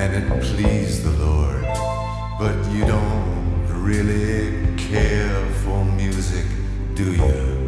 and it pleased the Lord. But you don't really care for music, do you?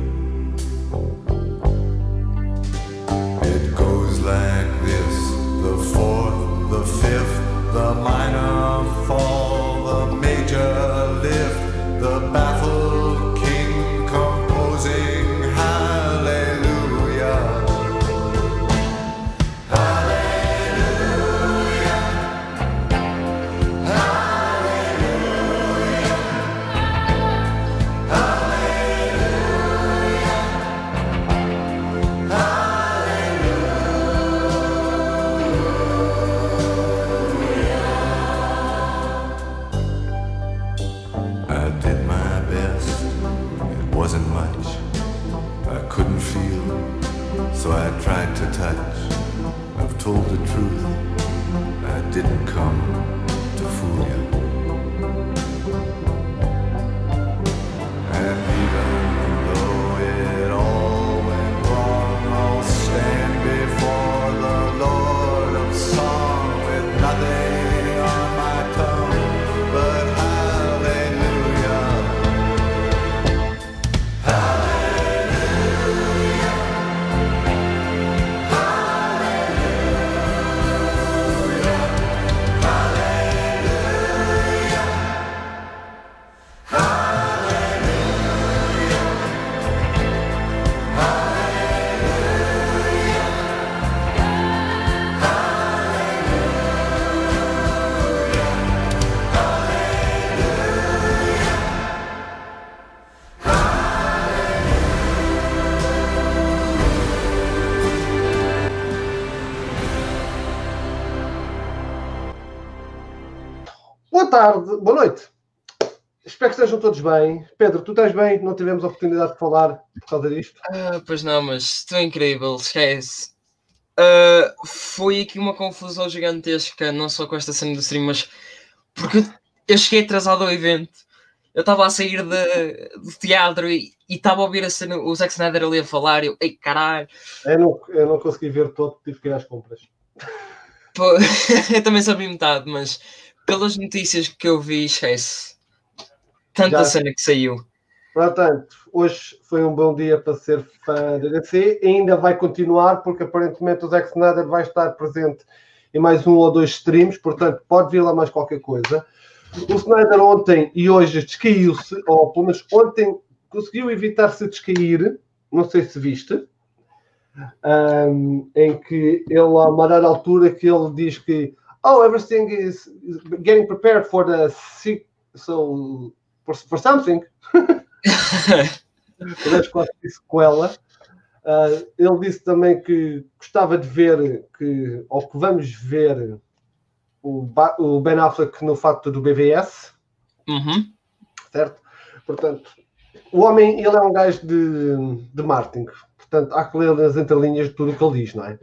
Tarde, boa noite. Espero que estejam todos bem. Pedro, tu estás bem? Não tivemos a oportunidade de falar por causa disto. Ah, pois não, mas estou incrível, esquece. Ah, foi aqui uma confusão gigantesca, não só com esta cena do stream, mas porque eu cheguei atrasado ao evento. Eu estava a sair de, do teatro e estava a ouvir a cena, o Zack Snyder ali a falar. e Eu, ei caralho, Eu não, eu não consegui ver todo, tive que ir às compras. Pô, eu também sabia metade, mas pelas notícias que eu vi, esquece. Tanta Já. cena que saiu. Portanto, hoje foi um bom dia para ser fã da DC. E ainda vai continuar, porque aparentemente o Zack Snyder vai estar presente em mais um ou dois streams. Portanto, pode vir lá mais qualquer coisa. O Snyder ontem e hoje descaiu-se, ou pelo menos ontem conseguiu evitar-se descair. Não sei se viste. Ahm, em que ele, a uma dada altura, que ele diz que Oh, everything is is getting prepared for the se- so for, for something. Sequela. Ah, ele disse também que gostava de ver que, ou que vamos ver o, Ba- o Ben Affleck no facto do BVS, Uhum. certo? Portanto, o homem, ele é um gajo de, de marketing. Portanto, há que ler nas entrelinhas de tudo o que ele diz, não é?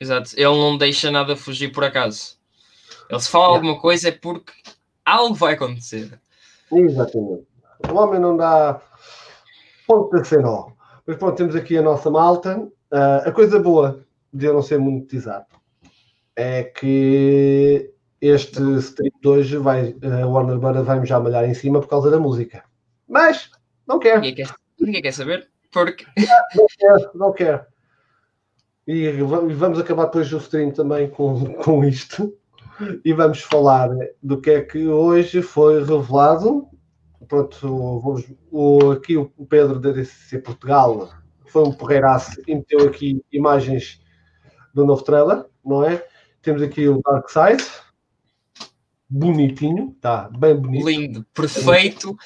Exato, ele não deixa nada fugir por acaso. Ele se fala alguma coisa é porque algo vai acontecer. Exatamente. O homem não dá ponto de ser nó. Mas pronto, temos aqui a nossa malta. Ah, a coisa boa de eu não ser monetizado é que este stream de hoje vai, a Warner Bros. vai-me já malhar em cima por causa da música. Mas não quer, Ninguém quer, ninguém quer saber. Porque não quer, não quer. E va- vamos acabar depois o stream também com, com isto. E vamos falar do que é que hoje foi revelado. Pronto, vamos, o, aqui o Pedro da DCC Portugal foi um porreiraço e meteu aqui imagens do novo trailer, não é? Temos aqui o Dark Side, bonitinho, está bem bonito. lindo, perfeito,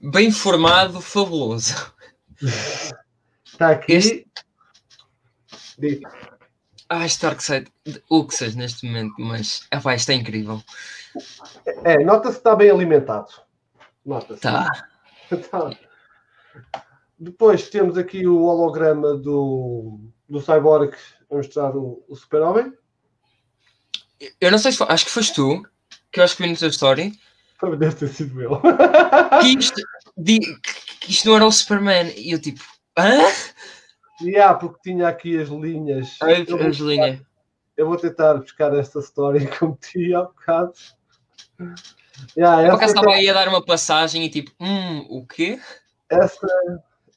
bem formado, fabuloso. Está aqui. Este- Diz. Ah, Starkseid, o que seja neste momento, mas epá, isto é incrível. É, nota-se que está bem alimentado. Nota-se. Tá. Tá. Depois temos aqui o holograma do, do Cyborg a mostrar o, o Super-Homem. Eu não sei se foi, acho que foste tu, que eu acho que vi no teu story, Também deve ter sido eu. que isto, di- que isto não era o Superman. E eu tipo, hã? E há, porque tinha aqui as linhas. Ai, Angelina. eu vou tentar buscar esta história que eu meti há bocado. Yeah, Por acaso estava aí a dar uma passagem e tipo, hum, o quê? essa,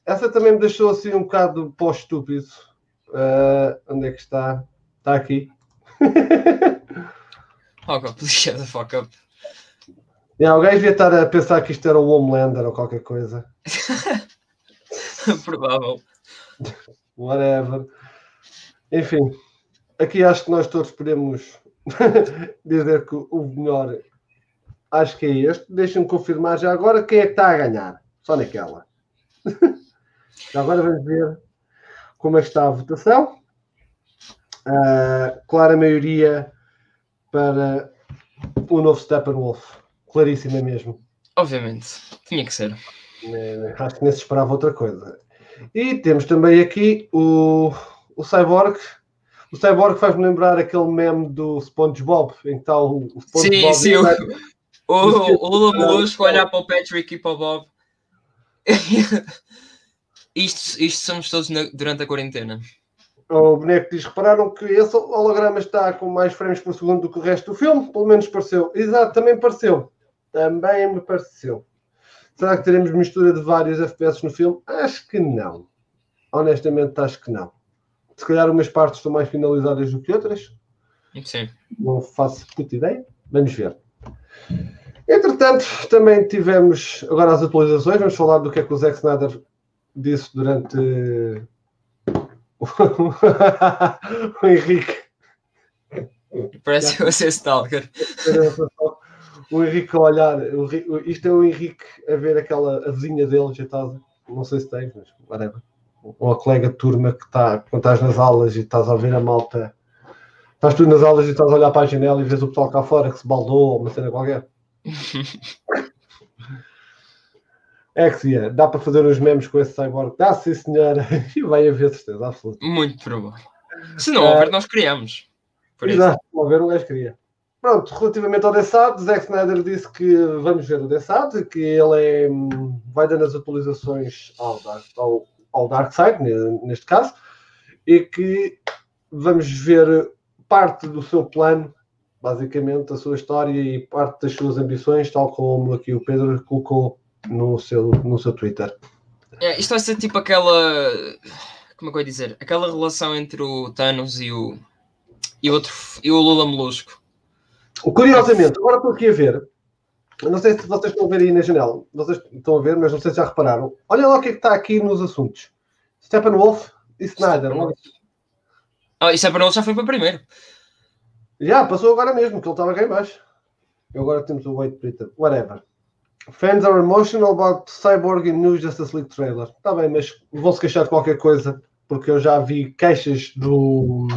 essa também me deixou assim um bocado pós-estúpido. Ah, onde é que está? Está aqui. Fuck up, shut the fuck up. Yeah, o gajo devia estar a pensar que isto era o Homelander ou qualquer coisa. Provável. Whatever. Enfim, aqui acho que nós todos podemos dizer que o melhor acho que é este. Deixem-me confirmar já agora quem é que está a ganhar. Só naquela. já agora vamos ver como é que está a votação. Ah, clara maioria para o novo Steppenwolf. Claríssima mesmo. Obviamente. Tinha que ser. Acho que nem se esperava outra coisa. E temos também aqui o, o Cyborg. O Cyborg faz-me lembrar aquele meme do SpongeBob, em que está o, o Sim, SpongeBob. sim. O, o, o Lula Molusco olhar para o Patrick e para o Bob. isto, isto somos todos na- durante a quarentena. O boneco diz: repararam que esse holograma está com mais frames por segundo do que o resto do filme? Pelo menos pareceu. Exato, também pareceu. Também me pareceu. Será que teremos mistura de vários FPS no filme? Acho que não. Honestamente, acho que não. Se calhar umas partes estão mais finalizadas do que outras. Sim. Não faço puta ideia. Vamos ver. Entretanto, também tivemos agora as atualizações. Vamos falar do que é que o Zack Snyder disse durante o Henrique. Parece a ser Stalker. O Henrique a olhar. o isto é o Henrique a ver aquela a vizinha dele agitada. Não sei se tens, mas whatever. Ou a colega de turma que está, quando estás nas aulas e estás a ouvir a malta. Estás tu nas aulas e estás a olhar para a janela e vês o pessoal cá fora que se baldou ou uma cena qualquer. É que sim, é. dá para fazer uns memes com esse cyborg. Dá sim, senhora. E vai haver certeza absoluta. Muito provável. Se não Ah. houver, nós criamos. Por isso. Exato, vou ver o gajo queria. Pronto, relativamente ao Dessado, Zack Snyder disse que vamos ver o Dessado, que ele é, hum, vai dando as atualizações ao, ao, ao Darkseid, ne- neste caso, e que vamos ver parte do seu plano, basicamente, a sua história e parte das suas ambições, tal como aqui o Pedro colocou no seu, no seu Twitter. É, isto vai ser tipo aquela. Como é que eu ia dizer? Aquela relação entre o Thanos e o. E outro, e o Lula Molusco. Curiosamente, agora estou aqui a ver. Não sei se vocês estão a ver aí na janela. Vocês estão a ver, mas não sei se já repararam. Olha lá o que é que está aqui nos assuntos. Steppenwolf e Snyder. logo. Ah, e Steppenwolf já foi para primeiro. Já, passou agora mesmo, que ele estava cá em baixo. E agora temos o Wade Twitter. Whatever. Fans are emotional about Cyborg in New Justice League trailer. Está bem, mas vão-se queixar de qualquer coisa, porque eu já vi queixas do...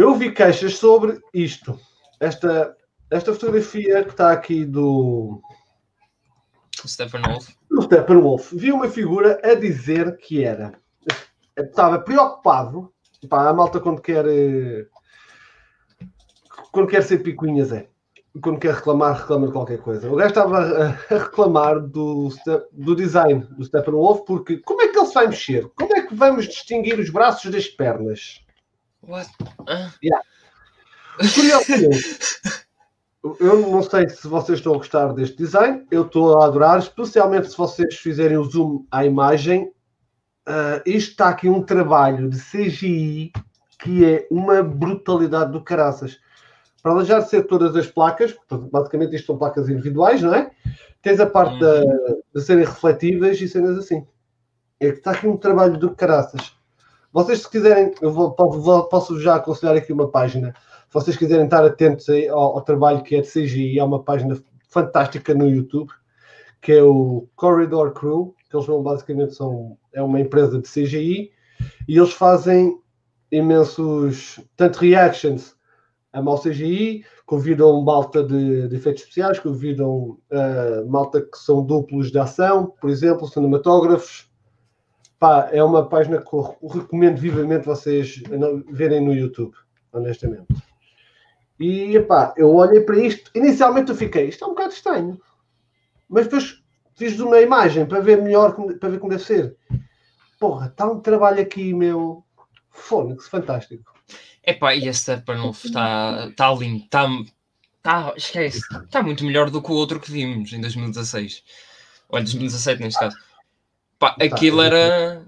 Eu vi queixas sobre isto. Esta, esta fotografia que está aqui do, Steppenwolf. do Steppenwolf. Vi uma figura a dizer que era. Estava preocupado. Pá, a malta quando quer. eh, Quando quer ser picuinhas é. Quando quer reclamar, reclama de qualquer coisa. O gajo estava a, reclamar do, do design do Steppenwolf porque como é que ele se vai mexer? Como é que vamos distinguir os braços das pernas? What? Ah, Curiosamente, eu não sei se vocês estão a gostar deste design, eu estou a adorar, especialmente se vocês fizerem o zoom à imagem. Ah, isto está aqui um trabalho de CGI que é uma brutalidade do caraças. Para de ser todas as placas, portanto, basicamente isto são placas individuais, não é? Tens a parte da- de serem refletíveis e cenas assim. É que está aqui um trabalho do caraças. Vocês, se quiserem, eu vou, posso já aconselhar aqui uma página se vocês quiserem estar atentos ao, ao trabalho que é de CGI, há uma página fantástica no YouTube, que é o Corridor Crew, que eles vão basicamente são é uma empresa de CGI e eles fazem imensos tanto reactions a mau CGI, convidam malta de, de efeitos especiais, convidam ah, malta que são duplos de ação, por exemplo, cinematógrafos. Pá, é uma página que eu recomendo vivamente vocês verem no YouTube, honestamente. E epá, eu olhei para isto, inicialmente eu fiquei, isto é um bocado estranho, mas depois fiz uma imagem para ver melhor, para ver como deve ser. Porra, está um trabalho aqui, meu, fónix, fantástico. Epá, e esse Steppenwolf está tá lindo, está tá, esquece, está muito melhor do que o outro que vimos em 2016. Olha, 2017 neste caso. Pá, aquilo era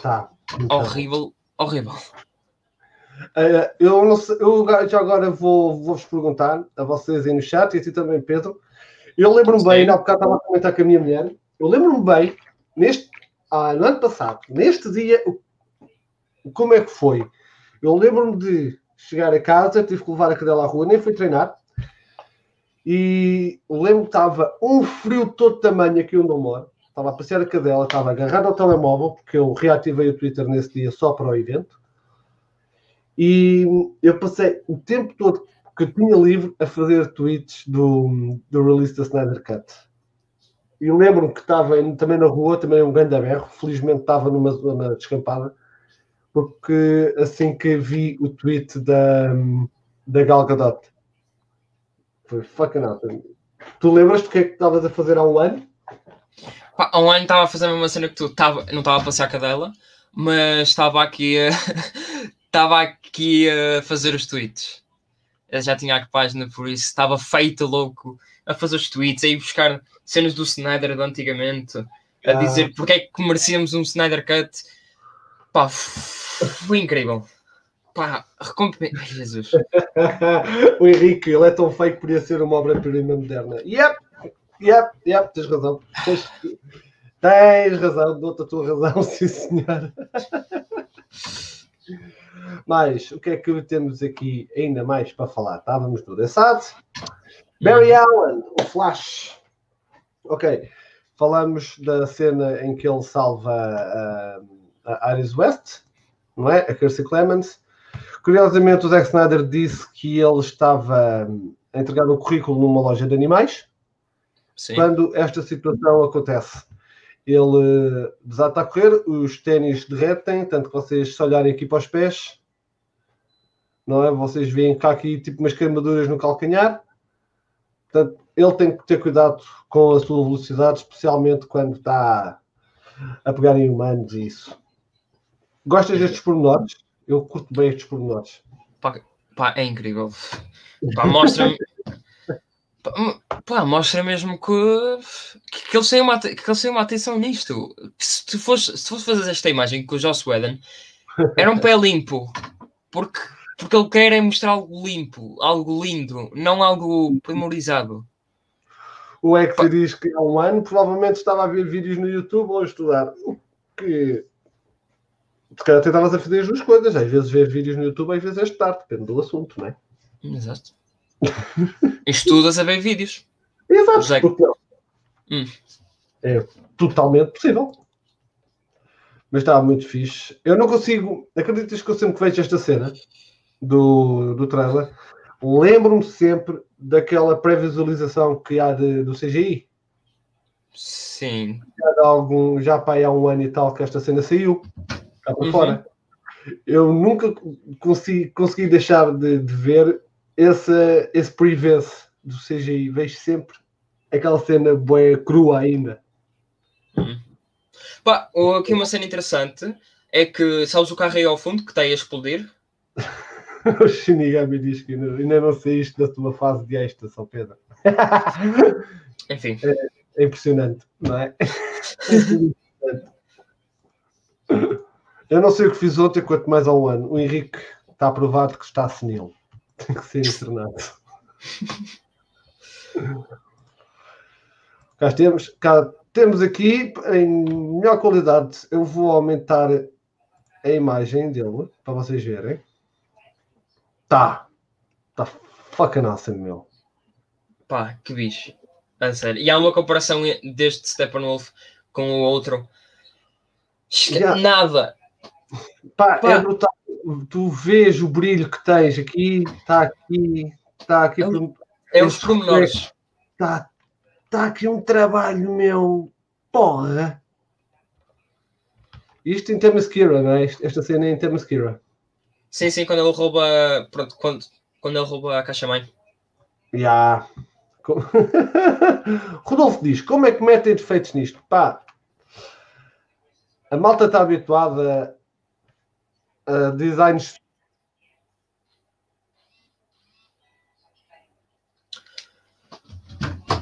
Tá. Então, horrível, horrível. eh, eu, não sei, eu já agora vou, vou-vos perguntar a vocês aí no chat e a ti também, Pedro. Eu lembro-me bem, há bocado estava a comentar com a minha mulher, eu lembro-me bem, neste, ah, no ano passado, neste dia, como é que foi? Eu lembro-me de chegar a casa, tive que levar a cadela à rua, nem fui treinar, e lembro que estava um frio todo tamanho aqui onde eu moro. Estava a passear a cadela, estava agarrado ao telemóvel, porque eu reativei o Twitter nesse dia só para o evento. E eu passei o tempo todo que tinha livre a fazer tweets do, do release da Snyder Cut. E lembro-me que estava também na rua, também um grande berro. Felizmente estava numa zona descampada, porque assim que vi o tweet da, da Gal Gadot, foi fucking awesome. Tu lembras do que é que estavas a fazer há um ano? Pá, um ano estava a fazer a mesma cena que tu, tava, não estava a passear a cadela, mas estava aqui a, estava aqui a fazer os tweets. Eu já tinha a página, por isso estava feito louco a fazer os tweets, a ir buscar cenas do Snyder de antigamente, a Ah. dizer porque é que merecíamos um Snyder Cut. Pá, foi incrível. Pá, recompensa. Jesus. o Henrique, ele é tão feio que podia ser uma obra-prima moderna. Yep, yep, yep, tens razão. Tens, tens razão, dou-te a tua razão, sim senhor. Mas o que é que temos aqui ainda mais para falar? Estávamos do The Sad. Barry Allen, o Flash. Ok, falamos da cena em que ele salva ah, a Iris West, não é? A Kirstie Clemens. Curiosamente, o Zack Snyder disse que ele estava hum, a entregar o currículo numa loja de animais. Sim. Quando esta situação acontece, ele eh, desata a correr, os ténis derretem, tanto que vocês se olharem aqui para os pés, não é? Vocês veem cá aqui tipo umas queimaduras no calcanhar. Portanto, ele tem que ter cuidado com a sua velocidade, especialmente quando está a pegar em humanos e isso. Gostas destes pormenores? Eu curto bem estes pormenores. Pá, é incrível. Pá, mostra-me. Pá, mostra mesmo que, que, que eles têm uma, que eles têm uma atenção nisto. Se tu fores, se tu fores fazer esta imagem com o Joss Whedon, era um pé limpo. Porque, porque ele quer é mostrar algo limpo, algo lindo, não algo primorizado. O Hector diz que há um ano provavelmente estava a ver vídeos no YouTube ou a estudar. O que se calhar tentavas a fazer as duas coisas. Às vezes ver vídeos no YouTube, às vezes é estudar, depende do assunto, não é? Exato. Estudas a ver vídeos. Exato. Porque não? Hum. É totalmente possível. Mas estava muito fixe. Eu não consigo. Acreditas que eu sempre que vejo esta cena do, do trailer, lembro-me sempre daquela pré-visualização que há de- do CGI. Sim. Já, há algum, já pá, há um ano e tal que esta cena saiu. Cá para Uhum. fora. Eu nunca consegui, consegui deixar de, de ver esse, esse previous do CGI. Vejo sempre aquela cena boa crua ainda. Pá, o- aqui uma cena interessante é que sabes o carro aí ao fundo que está aí a explodir? O Shinigami diz que ainda, ainda não saíste da tua fase de extra, São Pedro. Enfim. É impressionante, não é? É impressionante. Eu não sei o que fiz ontem, quanto mais há um ano. O Henrique está aprovado que está senil. Tem que ser internado. Cá temos, cá temos aqui em melhor qualidade. Eu vou aumentar a imagem dele para vocês verem. Tá, tá fucking awesome, meu. Pá, que bicho. A sério. E há uma comparação deste Steppenwolf com o outro. Esque- Já. Nada. Pá, Pá. é brutal. Tu vês o brilho que tens aqui, está aqui, está aqui, É É os pormenores. está tá aqui um trabalho, meu. Porra! Isto em Themyscira, não é? Esta cena é em Themyscira. Sim, sim, quando ele rouba. Pronto, quando, quando ele rouba a caixa-mãe. Já. Co- Rodolfo diz: como é que metem defeitos nisto? Pá, a malta está habituada uh.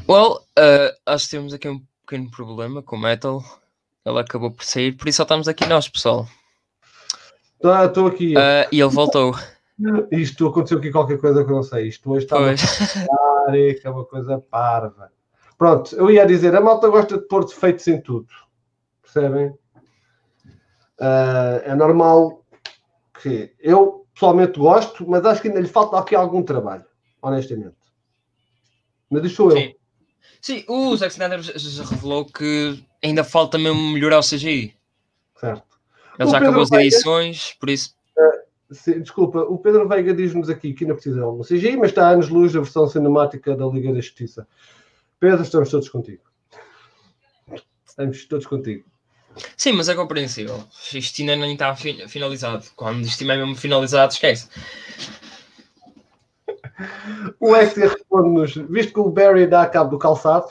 Well, uh, acho que temos aqui um pequeno problema com o Metal. Ele acabou por sair, por isso só estamos aqui nós, pessoal. Ah, estou aqui. Uh, e ele voltou. Isto aconteceu aqui qualquer coisa que eu não sei. Isto hoje está é, é uma coisa parva. Pronto, eu ia dizer, a malta gosta de pôr defeitos em tudo. Percebem? Uh, é normal que eu pessoalmente gosto, mas acho que ainda lhe falta aqui algum trabalho, honestamente. Mas sou eu. Sim. Sim, o Zack Snyder já- revelou que ainda falta mesmo melhorar o CGI. Certo. Ele já acabou as Veiga- edições, por isso. Sim, desculpa, o Pedro Veiga diz-nos aqui que ainda precisa de algum CGI, mas está a anos-luz da versão cinemática da Liga da Justiça. Pedro, estamos todos contigo. Estamos todos contigo. Sim, mas é compreensível. Isto ainda nem está fi- finalizado. Quando isto estiver mesmo finalizado, esquece. O Hector responde-nos, visto que o Barry dá cabo do calçado,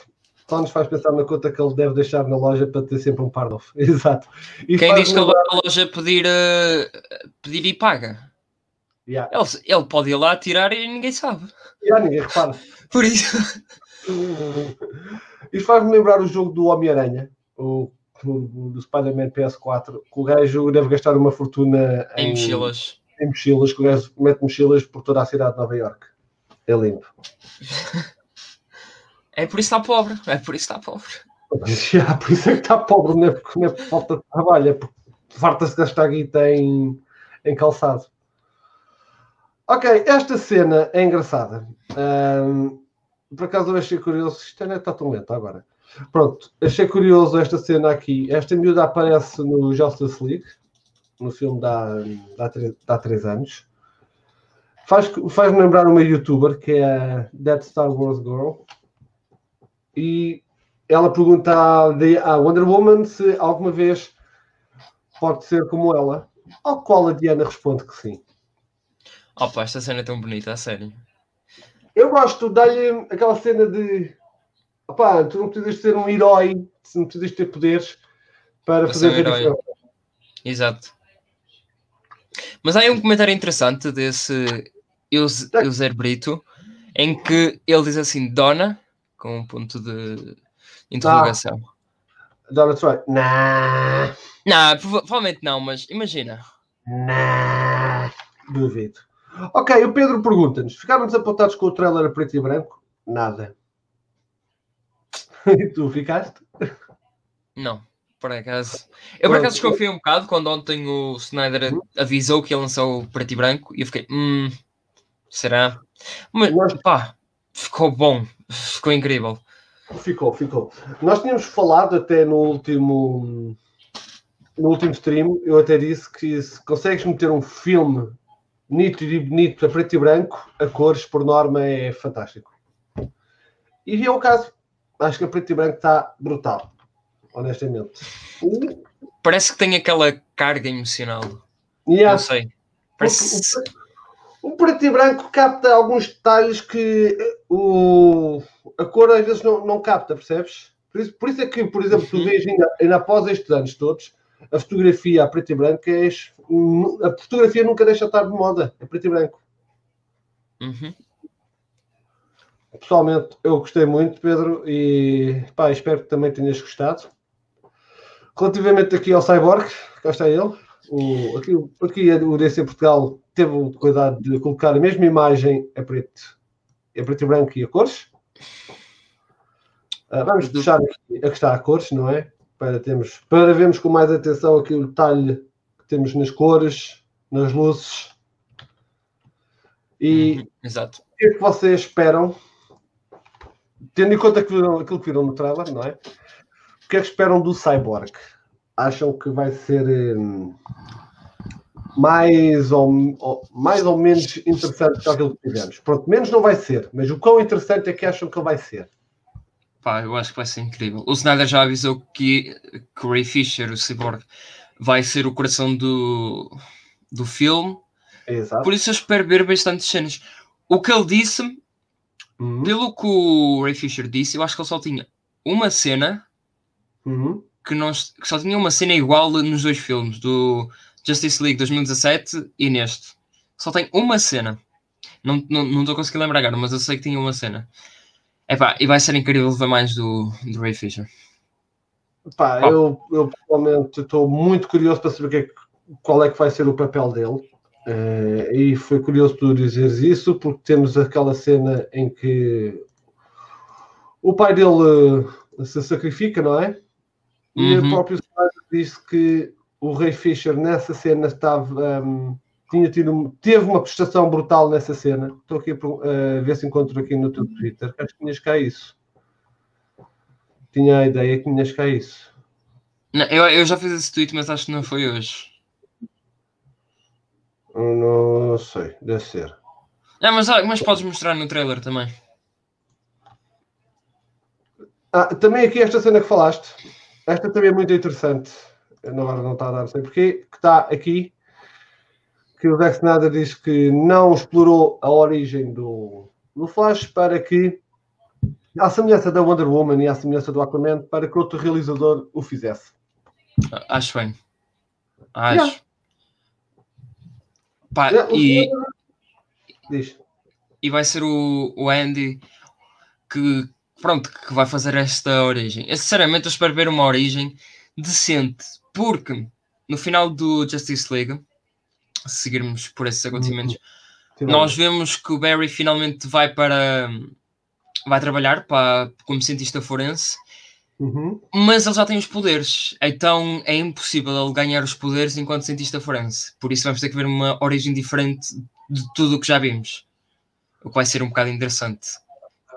só nos faz pensar na conta que ele deve deixar na loja para ter sempre um par novo. Exato. E Quem diz que ele vai à loja pedir, eh, pedir e paga? Yeah. Ele, ele pode ir lá tirar e ninguém sabe. Yeah, ninguém repara. Por isso. Isto faz-me lembrar o jogo do Homem-Aranha, o, do Spider-Man PS4, que o gajo deve gastar uma fortuna Em mochilas. em mochilas, que o gajo mete mochilas por toda a cidade de Nova York. É lindo. É por isso que está pobre. É por isso que está pobre. Já, por isso é que está pobre, não é, porque, não é por falta de trabalho, é porque farta-se gastar guita em, em calçado. Ok, esta cena é engraçada. Ahm, por acaso eu achei curioso, isto ainda está tão lento agora. Pronto, achei curioso esta cena aqui. Esta miúda aparece no Justice League, no filme da há, de há três anos. Faz- Faz-me lembrar uma youtuber que é a Dead Star Wars Girl. E ela pergunta à, à Wonder Woman se alguma vez pode ser como ela. Ao qual a Diana responde que sim. Opa, esta cena é tão bonita, a sério. Eu gosto, dá-lhe aquela cena de opá, tu não precisas ser um herói, tu não precisas ter poderes para fazer um a herói. Exato. Mas há aí um comentário interessante desse Eus- Euser Brito, em que ele diz assim, Dona, com um ponto de interrogação. Donna Troy, nah, Não, prova- provavelmente não, mas imagina. nah, duvido. Ok, o Pedro pergunta-nos: ficaram desapontados com o trailer a preto e branco? Nada. E tu ficaste? Não, por acaso. Eu por acaso desconfiei um bocado quando ontem o Snyder avisou que ia lançar o preto e branco e eu fiquei, hum, será? Mas pá, ficou bom, ficou incrível. Ficou, ficou. Nós tínhamos falado até no último no último stream, eu até disse que se consegues meter um filme nítido e bonito a preto e branco, a cores, por norma, é fantástico. E é o caso. Acho que a preto e branco está brutal, honestamente. Parece que tem aquela carga emocional. Yeah. Não sei. Parece... Porque O preto e branco capta alguns detalhes que eh, o, a cor às vezes não, não capta, percebes? Por isso, por isso é que, por exemplo, tu Uhum. vês ainda, ainda após estes anos todos, a fotografia a preto e branco é. A fotografia nunca deixa de estar de moda, é preto e branco. Uhum. Pessoalmente, eu gostei muito, Pedro, e pá, espero que também tenhas gostado. Relativamente aqui ao Cyborg, cá está ele. O, aqui, aqui o DC Portugal teve o cuidado de colocar a mesma imagem a preto, a preto e branco e a cores. Ah, vamos deixar aqui a que está a cores, não é? Para, termos, para vermos com mais atenção aqui o detalhe que temos nas cores, nas luzes. E Uhum. Exato. o que é que vocês esperam? Tendo em conta que viram, aquilo que viram no trailer, não é? O que é que esperam do Cyborg? Acham que vai ser hum, mais, ou, ou- mais ou menos interessante que aquilo que tivemos? Pronto, menos não vai ser, mas o quão interessante é que acham que ele vai ser? Pá, eu acho que vai ser incrível. O Snyder já avisou que, que o Ray Fisher, o Cyborg, vai ser o coração do, do filme. Exato. Por isso eu espero ver bastantes cenas. O que ele disse, Uhum, pelo que o Ray Fisher disse, eu acho que ele só tinha uma cena uhum, que, não, que só tinha uma cena igual nos dois filmes, do Justice League 2017 e neste. Só tem uma cena. Não estou não, não conseguindo lembrar agora, mas eu sei que tinha uma cena. Epá, e vai ser incrível ver mais do, do Ray Fisher. Pá, Pá. eu, eu pessoalmente estou muito curioso para saber é que- qual é que vai ser o papel dele. Eh, e foi curioso tu dizeres isso, porque temos aquela cena em que o pai dele eh, se sacrifica, não é? E Uhum. o próprio disse que o Ray Fisher nessa cena estava. hum, tinha tido, teve uma prestação brutal nessa cena. Estou aqui a a ver se encontro aqui no teu Twitter. Acho que tinhas cá isso. Tinha a ideia que tinhas cá isso. Não, eu, eu já fiz esse tweet, mas acho que não foi hoje. Não sei, deve ser. Não, mas, ah, mas podes mostrar no trailer também. Ah, também aqui esta cena que falaste, esta também é muito interessante. Agora não está a dar, não sei porquê, que está aqui, que o Zack Snyder diz que não explorou a origem do, do Flash para que, à semelhança da Wonder Woman e à semelhança do Aquaman, para que outro realizador o fizesse. Ah, Acho bem. Acho. Yeah. Pá, É, e, Diz. e vai ser o, o Andy que, pronto, que vai fazer esta origem. Eu, sinceramente, eu espero ver uma origem decente, porque no final do Justice League, se seguirmos por esses acontecimentos, nós vemos que o Barry finalmente vai para vai trabalhar para, como cientista forense, Uhum. mas ele já tem os poderes, então é impossível ele ganhar os poderes enquanto cientista forense. Por isso vamos ter que ver uma origem diferente de tudo o que já vimos. O que vai ser um bocado interessante.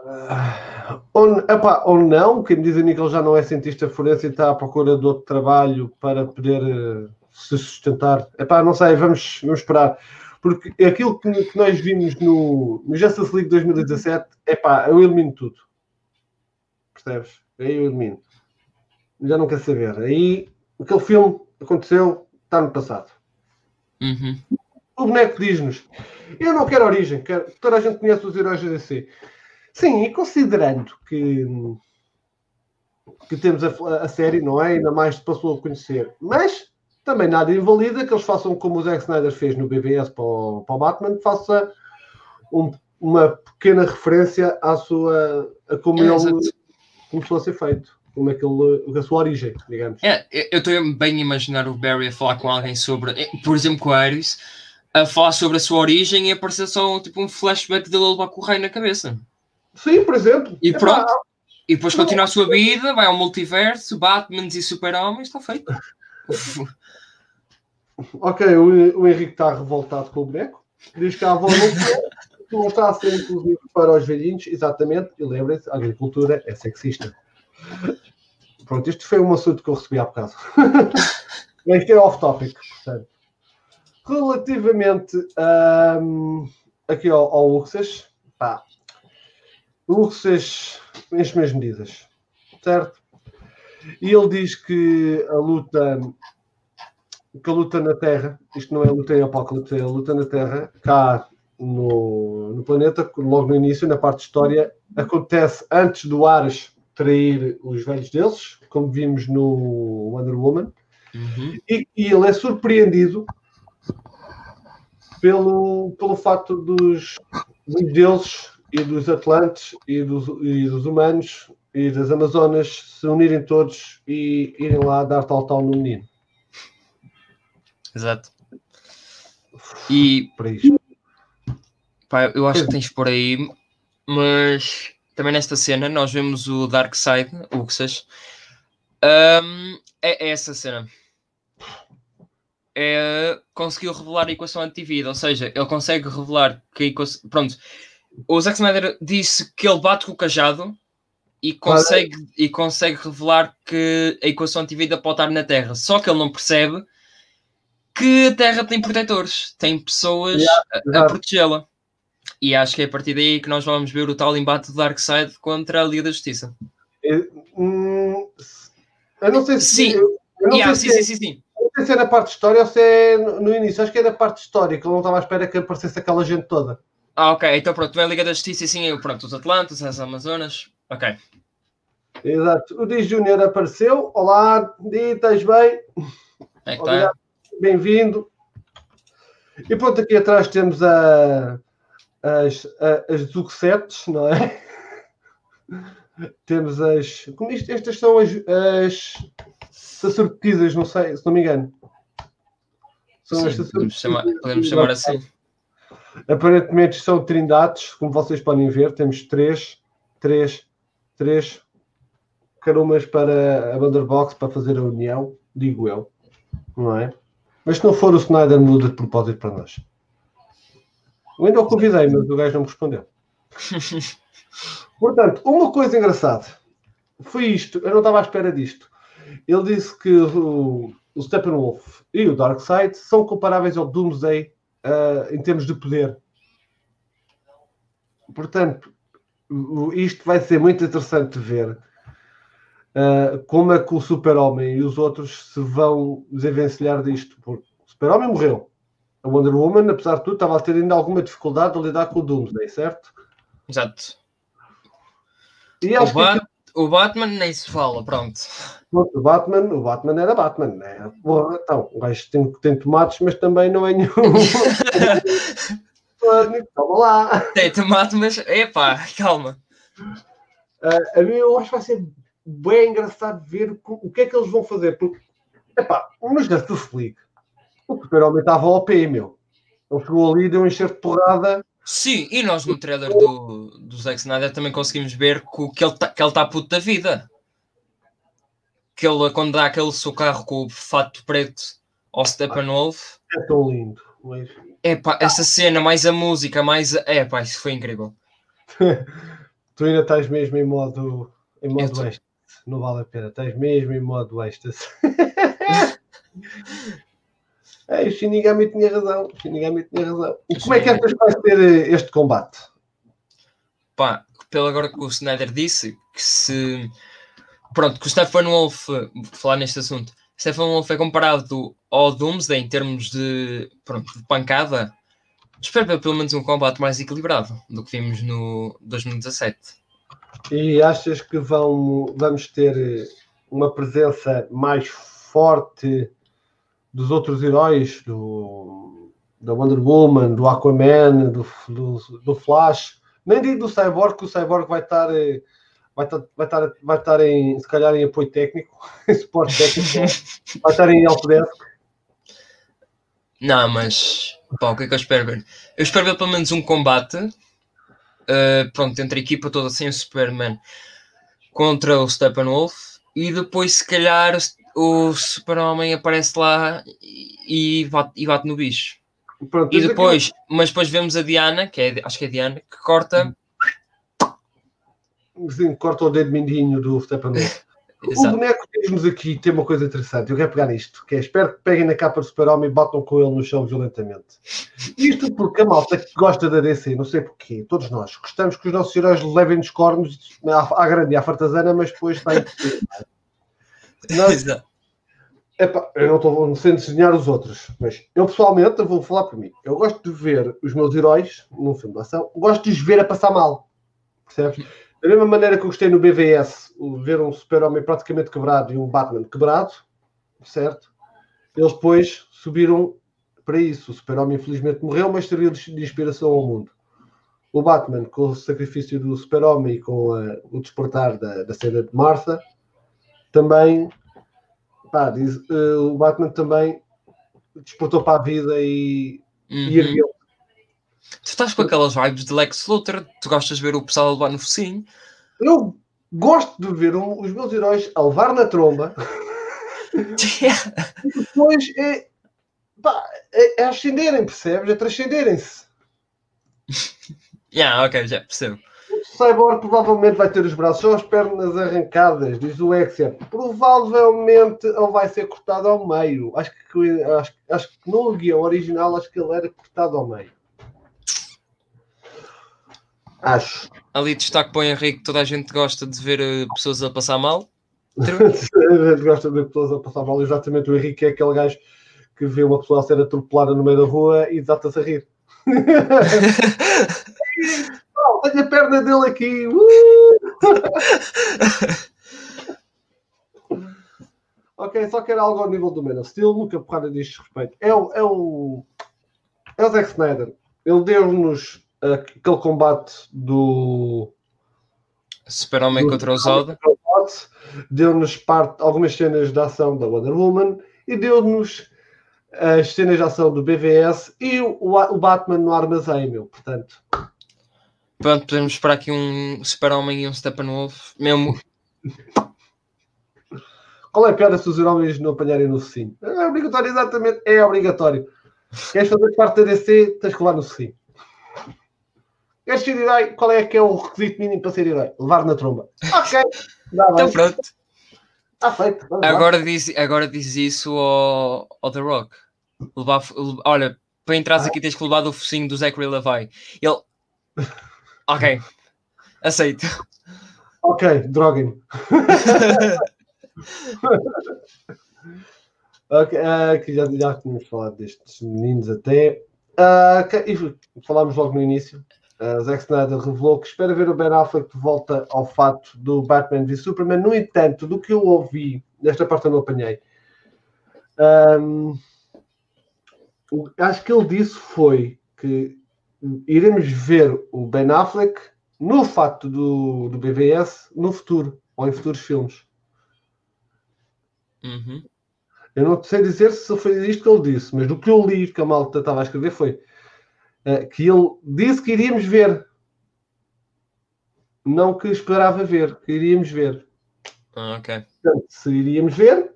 Ah, Ou, epá, ou não, quem me diz a mim que ele já não é cientista forense e está à procura de outro trabalho para poder eh, se sustentar. Epá, não sei, vamos, vamos esperar. Porque aquilo que, que nós vimos no, no Justice League 2017, epá, eu elimino tudo. Percebes? Aí eu elimino. Já não quero saber. Aí aquele filme aconteceu, está no passado. Uhum. O boneco diz-nos: Eu não quero origem, quero... toda a gente conhece os heróis da DC. Sim, e considerando que, que temos a, a série, não é? Ainda mais passou a conhecer, mas também nada invalida que eles façam como o Zack Snyder fez no BVS para o, para o Batman, faça um- uma pequena referência à sua a como É, ele. Começou a ser feito, como é que ele, a sua origem, digamos. É, eu- estou bem a imaginar o Barry a falar com alguém sobre, eh, por exemplo, com a Iris, a falar sobre a sua origem e aparecer só tipo um flashback dele a levar com o raio na cabeça. Sim, por exemplo. E Epá, pronto. E depois continua a sua vida, vai ao multiverso, Batman e Super-Homens, está feito. Ok, o, o Henrique está revoltado com o boneco. Diz que a avó não não está a ser inclusivo para os velhinhos, exatamente. E lembrem-se, a agricultura é sexista. Pronto, isto foi um assunto que eu recebi há bocado. Que é off-topic, portanto. Relativamente ahm, aqui ao, ao Luxas, pá, Luxas enche as medidas, certo? E ele diz que a luta que a luta na Terra, isto não é luta em Apocalipse, é a luta na Terra, cá no, no planeta, logo no início, na parte de história, acontece antes do Ares trair os velhos deuses, como vimos no Wonder Woman, Uhum. e, e ele é surpreendido pelo, pelo facto dos, dos deuses e dos atlantes e dos, e dos humanos e das Amazonas se unirem todos e irem lá dar tal-tal no menino. Exato. E. pá, eu acho que tens por aí, mas também nesta cena nós vemos o Darkseid, o Uxas. Ahm, é, é essa cena. É, conseguiu revelar a equação antivida, ou seja, ele consegue revelar que a equação. Pronto, o Zack Snyder disse que ele bate com o cajado e consegue, e consegue revelar que a equação antivida pode estar na Terra, só que ele não percebe que a Terra tem protetores, tem pessoas a- a, exato. protegê-la. E acho que é a partir daí que nós vamos ver o tal embate do Darkseid contra a Liga da Justiça. Hum, eu não sei se. Sim. Eu, eu não, Yeah, sei sim, se sim, sim, sim. é, eu não sei se é na parte de história ou se é no início. Acho que é na parte de história, que eu não estava à espera que aparecesse aquela gente toda. Ah, ok, então pronto, é a Liga da Justiça e sim, eu, pronto, os Atlantas, as Amazonas. Ok. Exato. O Diz Júnior apareceu. Olá, Di, estás bem? É que Obrigado. tá. Bem-vindo. E pronto, aqui atrás temos a, as, as Zuxetes, não é? Temos as. Como isto, estas são as, as sacerdotisas, não sei, se não me engano. São Sim, as podemos, chamar, podemos chamar assim. Aparentemente são trindades, como vocês podem ver, temos três, três, três carumas para a Banderbox para fazer a união, digo eu, não é? Mas se não for o Snyder muda de propósito para nós. Eu ainda o convidei, mas o gajo não me respondeu. Portanto, uma coisa engraçada foi isto, eu não estava à espera disto. Ele disse que o, o Steppenwolf e o Darkseid são comparáveis ao Doomsday ah, em termos de poder. Portanto, isto vai ser muito interessante de ver ah, como é que o Super-Homem e os outros se vão desenvencilhar disto. Porque o Super-Homem morreu. A Wonder Woman, apesar de tudo, estava a ter ainda alguma dificuldade a lidar com o Doomsday, certo? Exato. E O, acho que Bat- o Batman nem se fala, pronto. O Batman, o Batman era Batman, né? Porra, então, o gajo tem, tem tomates, mas também não é nenhum. Calma lá. Tem tomate, mas epá, calma. Ah, a mim eu acho que vai ser bem engraçado ver o que é que eles vão fazer. Porque, epá, no Justice League, o Super-Homem estava ao pé, meu. Ele chegou ali e deu um enxerto de porrada. Sim, e nós no trailer do, do Zack Snyder também conseguimos ver que, o- ele está que ele tá puto da vida. Que ele, quando dá aquele socarro com o fato preto ao Steppenwolf, É tão lindo. Mas... epá, essa cena, mais a música, mais a... Epá, isso foi incrível. Tu ainda estás mesmo em modo, em modo tô-. Não vale a pena. Estás mesmo em modo êxtase. é, o Shinigami tinha razão. O Shinigami tinha razão. E como é que achas que vai ser este combate? Pá, pelo agora que o Snyder disse, que se. Pronto, que o Steppenwolf, vou falar neste assunto, Steppenwolf é comparado ao Doomsday em termos de, pronto, de pancada. Espero ver pelo menos um combate mais equilibrado do que vimos no 2017. E achas que vão, vamos ter eh, uma presença mais forte dos outros heróis, do, da Wonder Woman, do Aquaman, do, do, do Flash? Nem digo do Cyborg, que o Cyborg vai estar, eh, vai estar, vai estar, vai estar em, se calhar, em apoio técnico, em suporte técnico, vai estar em helpdesk. Não, mas pá, o que é que eu espero ver? Eu espero ver pelo menos um combate, eh, pronto, entre a equipa toda sem o Superman contra o Steppenwolf e depois se calhar o Super-Homem aparece lá e, bate, e bate no bicho. Pronto, E depois, mas depois vemos a Diana, que é, acho que é a Diana, que corta. sim, corta o dedo mindinho do Steppenwolf. O boneco diz-nos aqui tem uma coisa interessante. Eu quero pegar nisto, que é espero que peguem na capa do super-homem e batam com ele no chão violentamente. Isto porque a malta que gosta da DC, não sei porquê, todos nós, gostamos que os nossos heróis levem-nos cornos à, à grande e à fartazana, mas depois está. Nós, epá, eu não estou sei desenhar os outros, mas eu pessoalmente eu vou falar por mim. Eu gosto de ver os meus heróis num filme de ação, gosto de os ver a passar mal. Percebes? Da mesma maneira que eu gostei no BVS, ver um super-homem praticamente quebrado e um Batman quebrado, certo? Eles depois subiram para isso. O super-homem infelizmente morreu, mas serviu de inspiração ao mundo. O Batman, com o sacrifício do super-homem e com eh, o despertar da, da cena de Martha, também, pá, diz, eh, o Batman também despertou para a vida e, e Uhum. ergueu. Tu estás com aquelas vibes de Lex Luthor, tu gostas de ver o pessoal levar no focinho. Eu gosto de ver um- os meus heróis a levar na tromba depois é, pá, é, é ascenderem, percebes? É transcenderem-se. yeah, ok, já percebo. O Cyborg provavelmente vai ter os braços ou as pernas arrancadas, diz o Exia. Provavelmente ele vai ser cortado ao meio. Acho que, acho, acho que no guião original acho que ele era cortado ao meio. Acho. Ali destaque para o Henrique, toda a gente gosta de ver eh, pessoas a passar mal. a gente gosta de ver pessoas a passar mal. Exatamente, o Henrique é aquele gajo que vê uma pessoa a ser atropelada no meio da rua e desata-se a rir. Tenho a perna dele aqui. Uh! ok, só quero algo ao nível do Man of Steel, nunca porrada disto respeito. É o, é o, é o Zack Snyder. Ele deu-nos aquele combate do Super-Homem contra o Zod. Deu-nos parte, algumas cenas de ação da Wonder Woman e deu-nos as cenas de ação do BVS e o, o Batman no armazém, meu. Portanto, Pronto, podemos esperar aqui um Super-Homem e um Steppenwolf. Mesmo. qual é a piada se os heróis não apanharem no focinho? É obrigatório, exatamente, é obrigatório. Queres fazer parte da DC, tens que levar no focinho. Queres ser herói? Qual é que é o requisito mínimo para ser herói? Levar na tromba. Ok, dá Então pronto. Está feito. Agora diz, agora diz isso ao, ao The Rock. Levar, le- olha, para entrares aqui tens que levar do focinho do Zachary Levi. Ele. Ok. Aceito. Ok, droguem-me. Ok, ah, que já, já tínhamos falado destes meninos até. Ah, que- e falámos logo no início. Ah, Zack Snyder revelou que espera ver o Ben Affleck de volta ao fato do Batman v Superman. No entanto, do que eu ouvi, nesta parte eu não apanhei. o- acho que ele disse foi que iremos ver o Ben Affleck no facto do, do BVS no futuro, ou em futuros filmes. Uhum. Eu não sei dizer se foi isto que ele disse, mas do que eu li que a malta estava a escrever foi eh, que ele disse que iríamos ver. Não que esperava ver, que iríamos ver. Ah, ok. Portanto, se iríamos ver,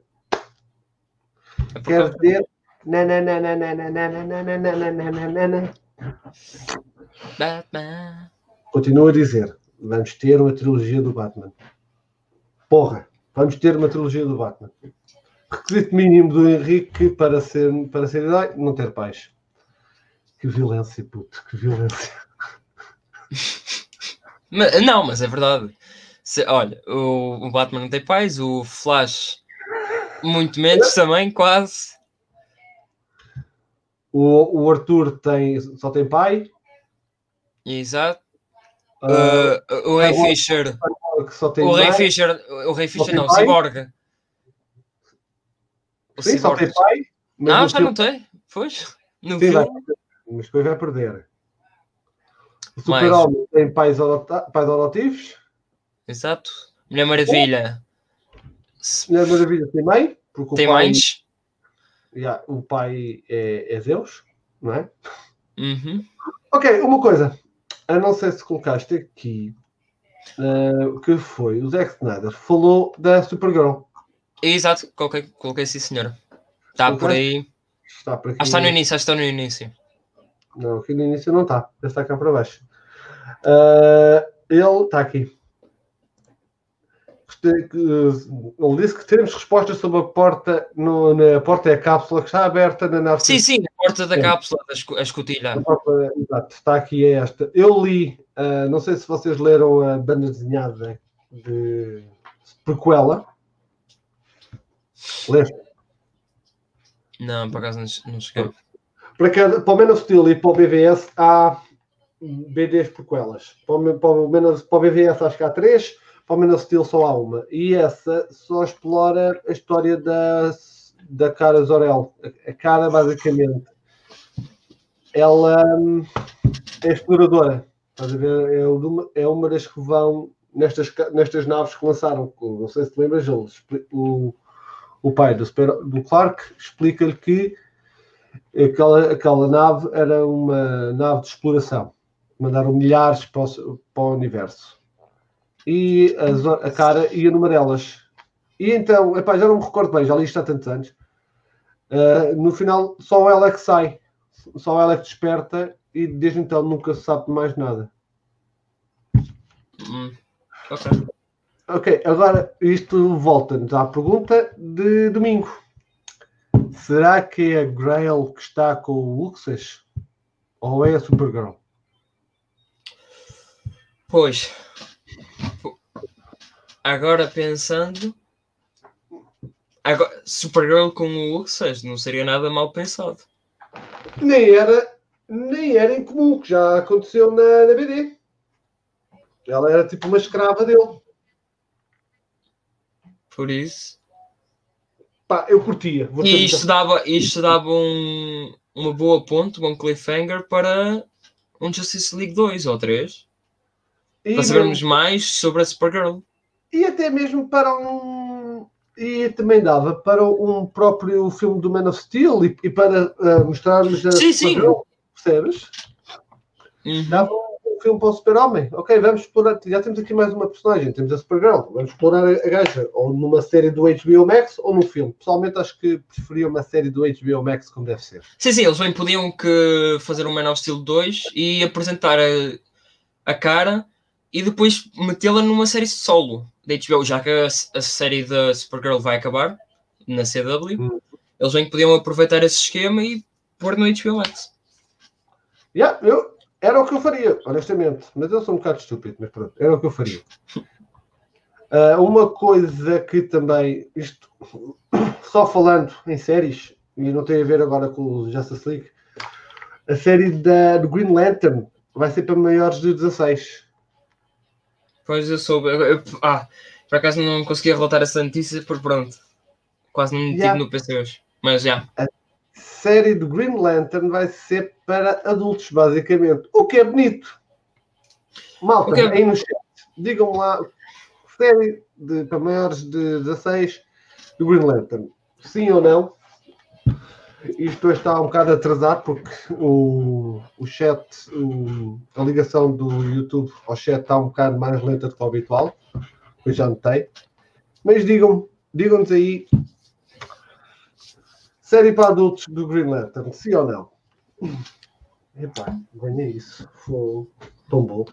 É quer dizer. nananana. Batman. Continuo a dizer, vamos ter uma trilogia do Batman. Porra, vamos ter uma trilogia do Batman. Requisito mínimo do Henrique para ser, para ser herói, não ter pais. Que violência, puto, que violência. Ma- não, mas é verdade. Se- olha, o, o Batman não tem pais, o Flash muito menos também, quase. O, o Arthur tem, só tem pai, Exato. ah, Uh, o Ray Fisher. O Ray mãe. Fisher. O Ray Fisher não? Cyborg. Sim, só tem pai. Não, já não tem. Pois. No Sim, vai mas depois vai perder. O. Super-Homem tem pais, pais adotivos. Exato. Mulher Maravilha. Mulher Maravilha tem mãe, porque Tem o pai, Já, o pai é, é Deus, não é? Uhum. Ok, uma coisa. Eu não sei se colocaste aqui eh, que foi o Zack Snyder falou da Supergirl. Exato, coloquei, coloquei sim, senhora. Está por aí. Está por aqui. Ah, está no início, acho que está no início. Não, aqui no início não está. Deve estar cá para baixo. Eh, ele está aqui. Que, Ele disse que teremos respostas sobre a porta, no, na porta é a cápsula que está aberta na nave. Sim, sim, a porta da Sim. cápsula, da escotilha. Exato, está aqui é esta. Eu li, ah, não sei se vocês leram a banda desenhada de prequela. Leste? Não, por acaso não, não cheguei. Para, cada, para o Man of Steel e para o BVS há BDs prequelas. Para o, para, o Man of- para o BVS acho que há três, para o Man of Steel só há uma. E essa só explora a história da, da Cara Zorel. A, Cara, basicamente, ela hum, é exploradora. Estás a ver? É uma, é uma das que vão nestas, nestas naves que lançaram. Não sei se te lembras, o, o pai do, do Clark explica-lhe que aquela, aquela nave era uma nave de exploração. Mandaram milhares para o, para o universo. E a, a cara ia numa delas. E então, epá, já não me recordo bem, já li isto há tantos anos. Ah, no final, só ela é que sai. Só ela é que desperta e desde então nunca se sabe mais nada. Hum, ok. Ok, agora isto volta-nos à pergunta de domingo. Será que é a Grail que está com o Luxas? Ou é a Supergirl? Pois. Agora pensando. Agora, Supergirl com o 6 não seria nada mal pensado. Nem era, nem era incomum, que já aconteceu na, na BD. Ela era tipo uma escrava dele. Por isso. Pá, eu curtia. E isto dava, isto dava um, uma boa ponte, um cliffhanger para um Justice League 2 ou 3. E, Para sabermos mais sobre a Supergirl. E até mesmo para um. E também dava para um próprio filme do Man of Steel e, e para ah, mostrarmos a Sim, sim. Supergirl, percebes? Uhum. Dava um filme para o Super-Homem. Ok, vamos explorar. Já temos aqui mais uma personagem, temos a Supergirl. Vamos explorar a, a gaja, ou numa série do HBO Max ou num filme. Pessoalmente, acho que preferia uma série do HBO Max como deve ser. Sim, sim, eles bem podiam que fazer um Man of Steel 2 e apresentar a, a cara e depois metê-la numa série solo da HBO, já que a, a série da Supergirl vai acabar na CW. Hum. Eles bem podiam aproveitar esse esquema e pôr no HBO Max. Yeah, eu, era o que eu faria, honestamente. Mas eu sou um bocado estúpido, mas pronto, era o que eu faria. Ah, uma coisa que também, isto, só falando em séries, e não tem a ver agora com o Justice League, a série da, do Green Lantern vai ser para maiores de 16. Pois eu soube. eu- eu- ah, por acaso não conseguia relatar essa notícia, por pronto. Quase não me tive Yeah. no PC hoje. Mas já. série do Green Lantern vai ser para adultos, basicamente. O que é bonito. Malta, O que é- aí no chat, digam lá, série de, para maiores de 16 do Green Lantern. Sim ou não? Isto hoje está um bocado atrasado porque o, o chat, o- a ligação do YouTube ao chat está um bocado mais lenta do que o habitual. Eu já notei. Mas digam, digam-nos aí Série para adultos do Green Lantern, sim ou não? Epá, ganhei isso. Foi tão bom.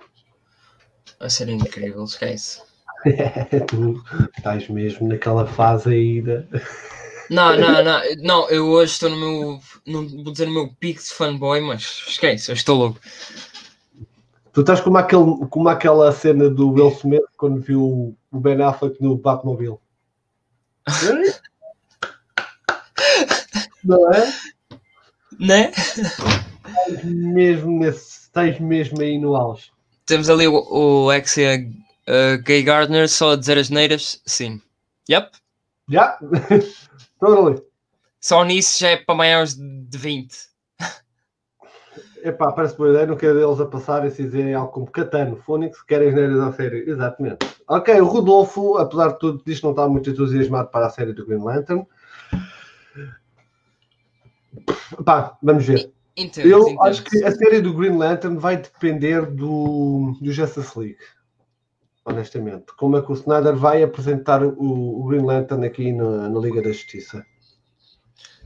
A ser incrível, esquece. tu estás mesmo naquela fase aí da. Não, não, não, não, eu hoje estou no meu, não vou dizer no meu pico de fanboy, mas esquece, eu estou louco. Tu estás como, aquele, como aquela cena do Will Smith quando viu o Ben Affleck no Batmobile. Não é? Né? Estás mesmo, nesse, estás mesmo aí no auge. Temos ali o, o Exia uh, Gay Gardner só a dizer as neiras, sim. Yep. Já? Totally. Só nisso já é para maiores de 20. Epá, parece boa ideia, não quero deles a passar e se dizerem algo como Catano, Fónix, querem as neiras à série. Exatamente. Ok, o Rodolfo, apesar de tudo, diz que não está muito entusiasmado para a série do Green Lantern. Pá, vamos ver. Entendo, Eu entendo. acho que a série do Green Lantern vai depender do, do Justice League. Honestamente. Como é que o Snyder vai apresentar o, Green Lantern aqui na, na Liga da Justiça?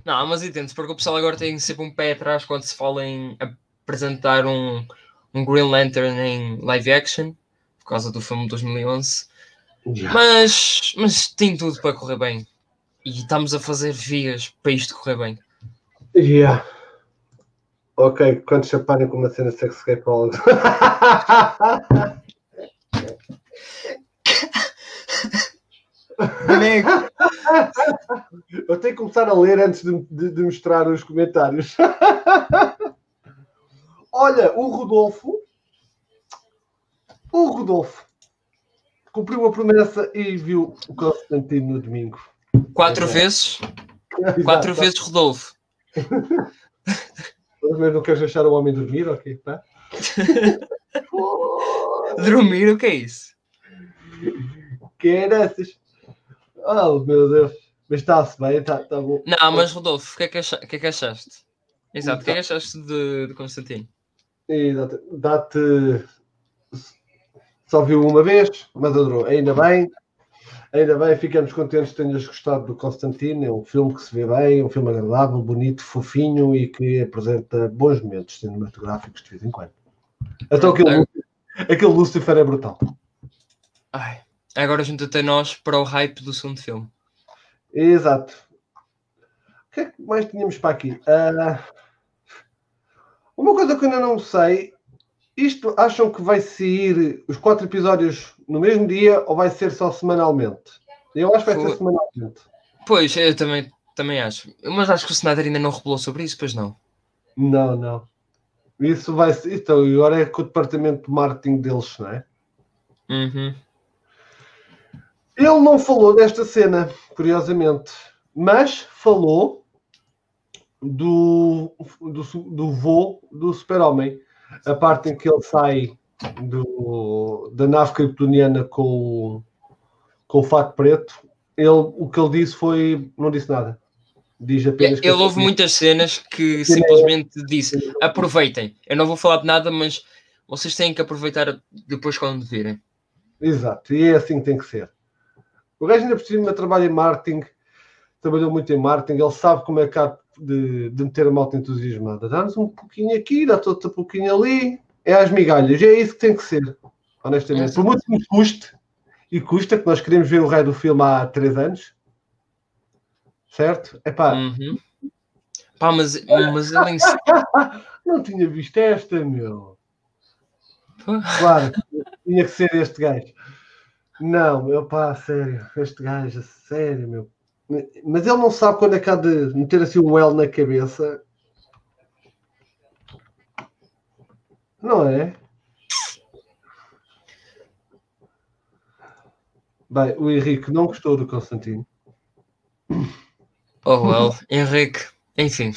Não, mas entendo, porque o pessoal agora tem sempre um pé atrás quando se fala em apresentar um, um Green Lantern em live action, por causa do filme de 2011. Já. Mas, mas tem tudo para correr bem. E estamos a fazer vias para isto correr bem. Yeah. Ok, quando chaparem com uma cena sexscape logo. Eu tenho que começar a ler antes de, de- de mostrar os comentários. Olha, o Rodolfo. O Rodolfo cumpriu a promessa e viu o Constantino no domingo. Quatro É. vezes, quatro Exato. vezes Rodolfo. Mas não queres deixar o homem dormir? Ok, tá? Dormir, o que é isso? Que era essas? Oh, meu Deus. Mas está-se bem, está tá bom. Não, mas Rodolfo, o que é que, que, é achaste? Exato, o que é que achaste de, de Constantino? Exato. Dá-te. Só viu uma vez, mas adorou. Ainda bem. Ainda bem, ficamos contentes que tenhas gostado do Constantino. É um filme que se vê bem, um filme agradável, bonito, fofinho e que apresenta bons momentos cinematográficos de vez em quando. Então aquele, aquele Lucifer é brutal. Ai, agora junta-te a nós para o hype do segundo filme. Exato. O que é que mais tínhamos para aqui? Ah, uma coisa que eu ainda não sei. Isto acham que vai sair os quatro episódios no mesmo dia ou vai ser só semanalmente? Eu acho que vai ser semanalmente. Pois, eu também, também acho. Mas acho que o Snyder ainda não revelou sobre isso, pois não. Não, não. Isso vai ser. Então, agora é com o departamento de marketing deles, não é? Uhum. Ele não falou desta cena, curiosamente, mas falou do, do, do voo do super-homem. A parte em que ele sai do, da nave kryptoniana com, o- com o fato preto, ele, o que ele disse foi. não disse nada. Diz apenas que Ele houve muitas cenas que simplesmente disse: aproveitem. Eu não vou falar de nada, mas vocês têm que aproveitar depois quando virem. Exato, e é assim que tem que ser. O gajo ainda por cima trabalha em marketing, trabalhou muito em marketing, ele sabe como é que há de, de meter a malta entusiasmada. Dá-nos um pouquinho aqui, dá-te outro pouquinho ali, é às migalhas, é isso que tem que ser, honestamente. Por muito que nos custe, e custa, que nós queremos ver o raio do filme há três anos, certo? Epá, Uhum. Pá, mas, mas ele em si. não tinha visto esta, meu. Claro, tinha que ser este gajo. Não, meu pá, sério, este gajo, sério, meu. Mas ele não sabe quando é que há de meter assim um L na cabeça. Não é? Bem, o Henrique não gostou do Constantino. Oh, well. Henrique. Enfim.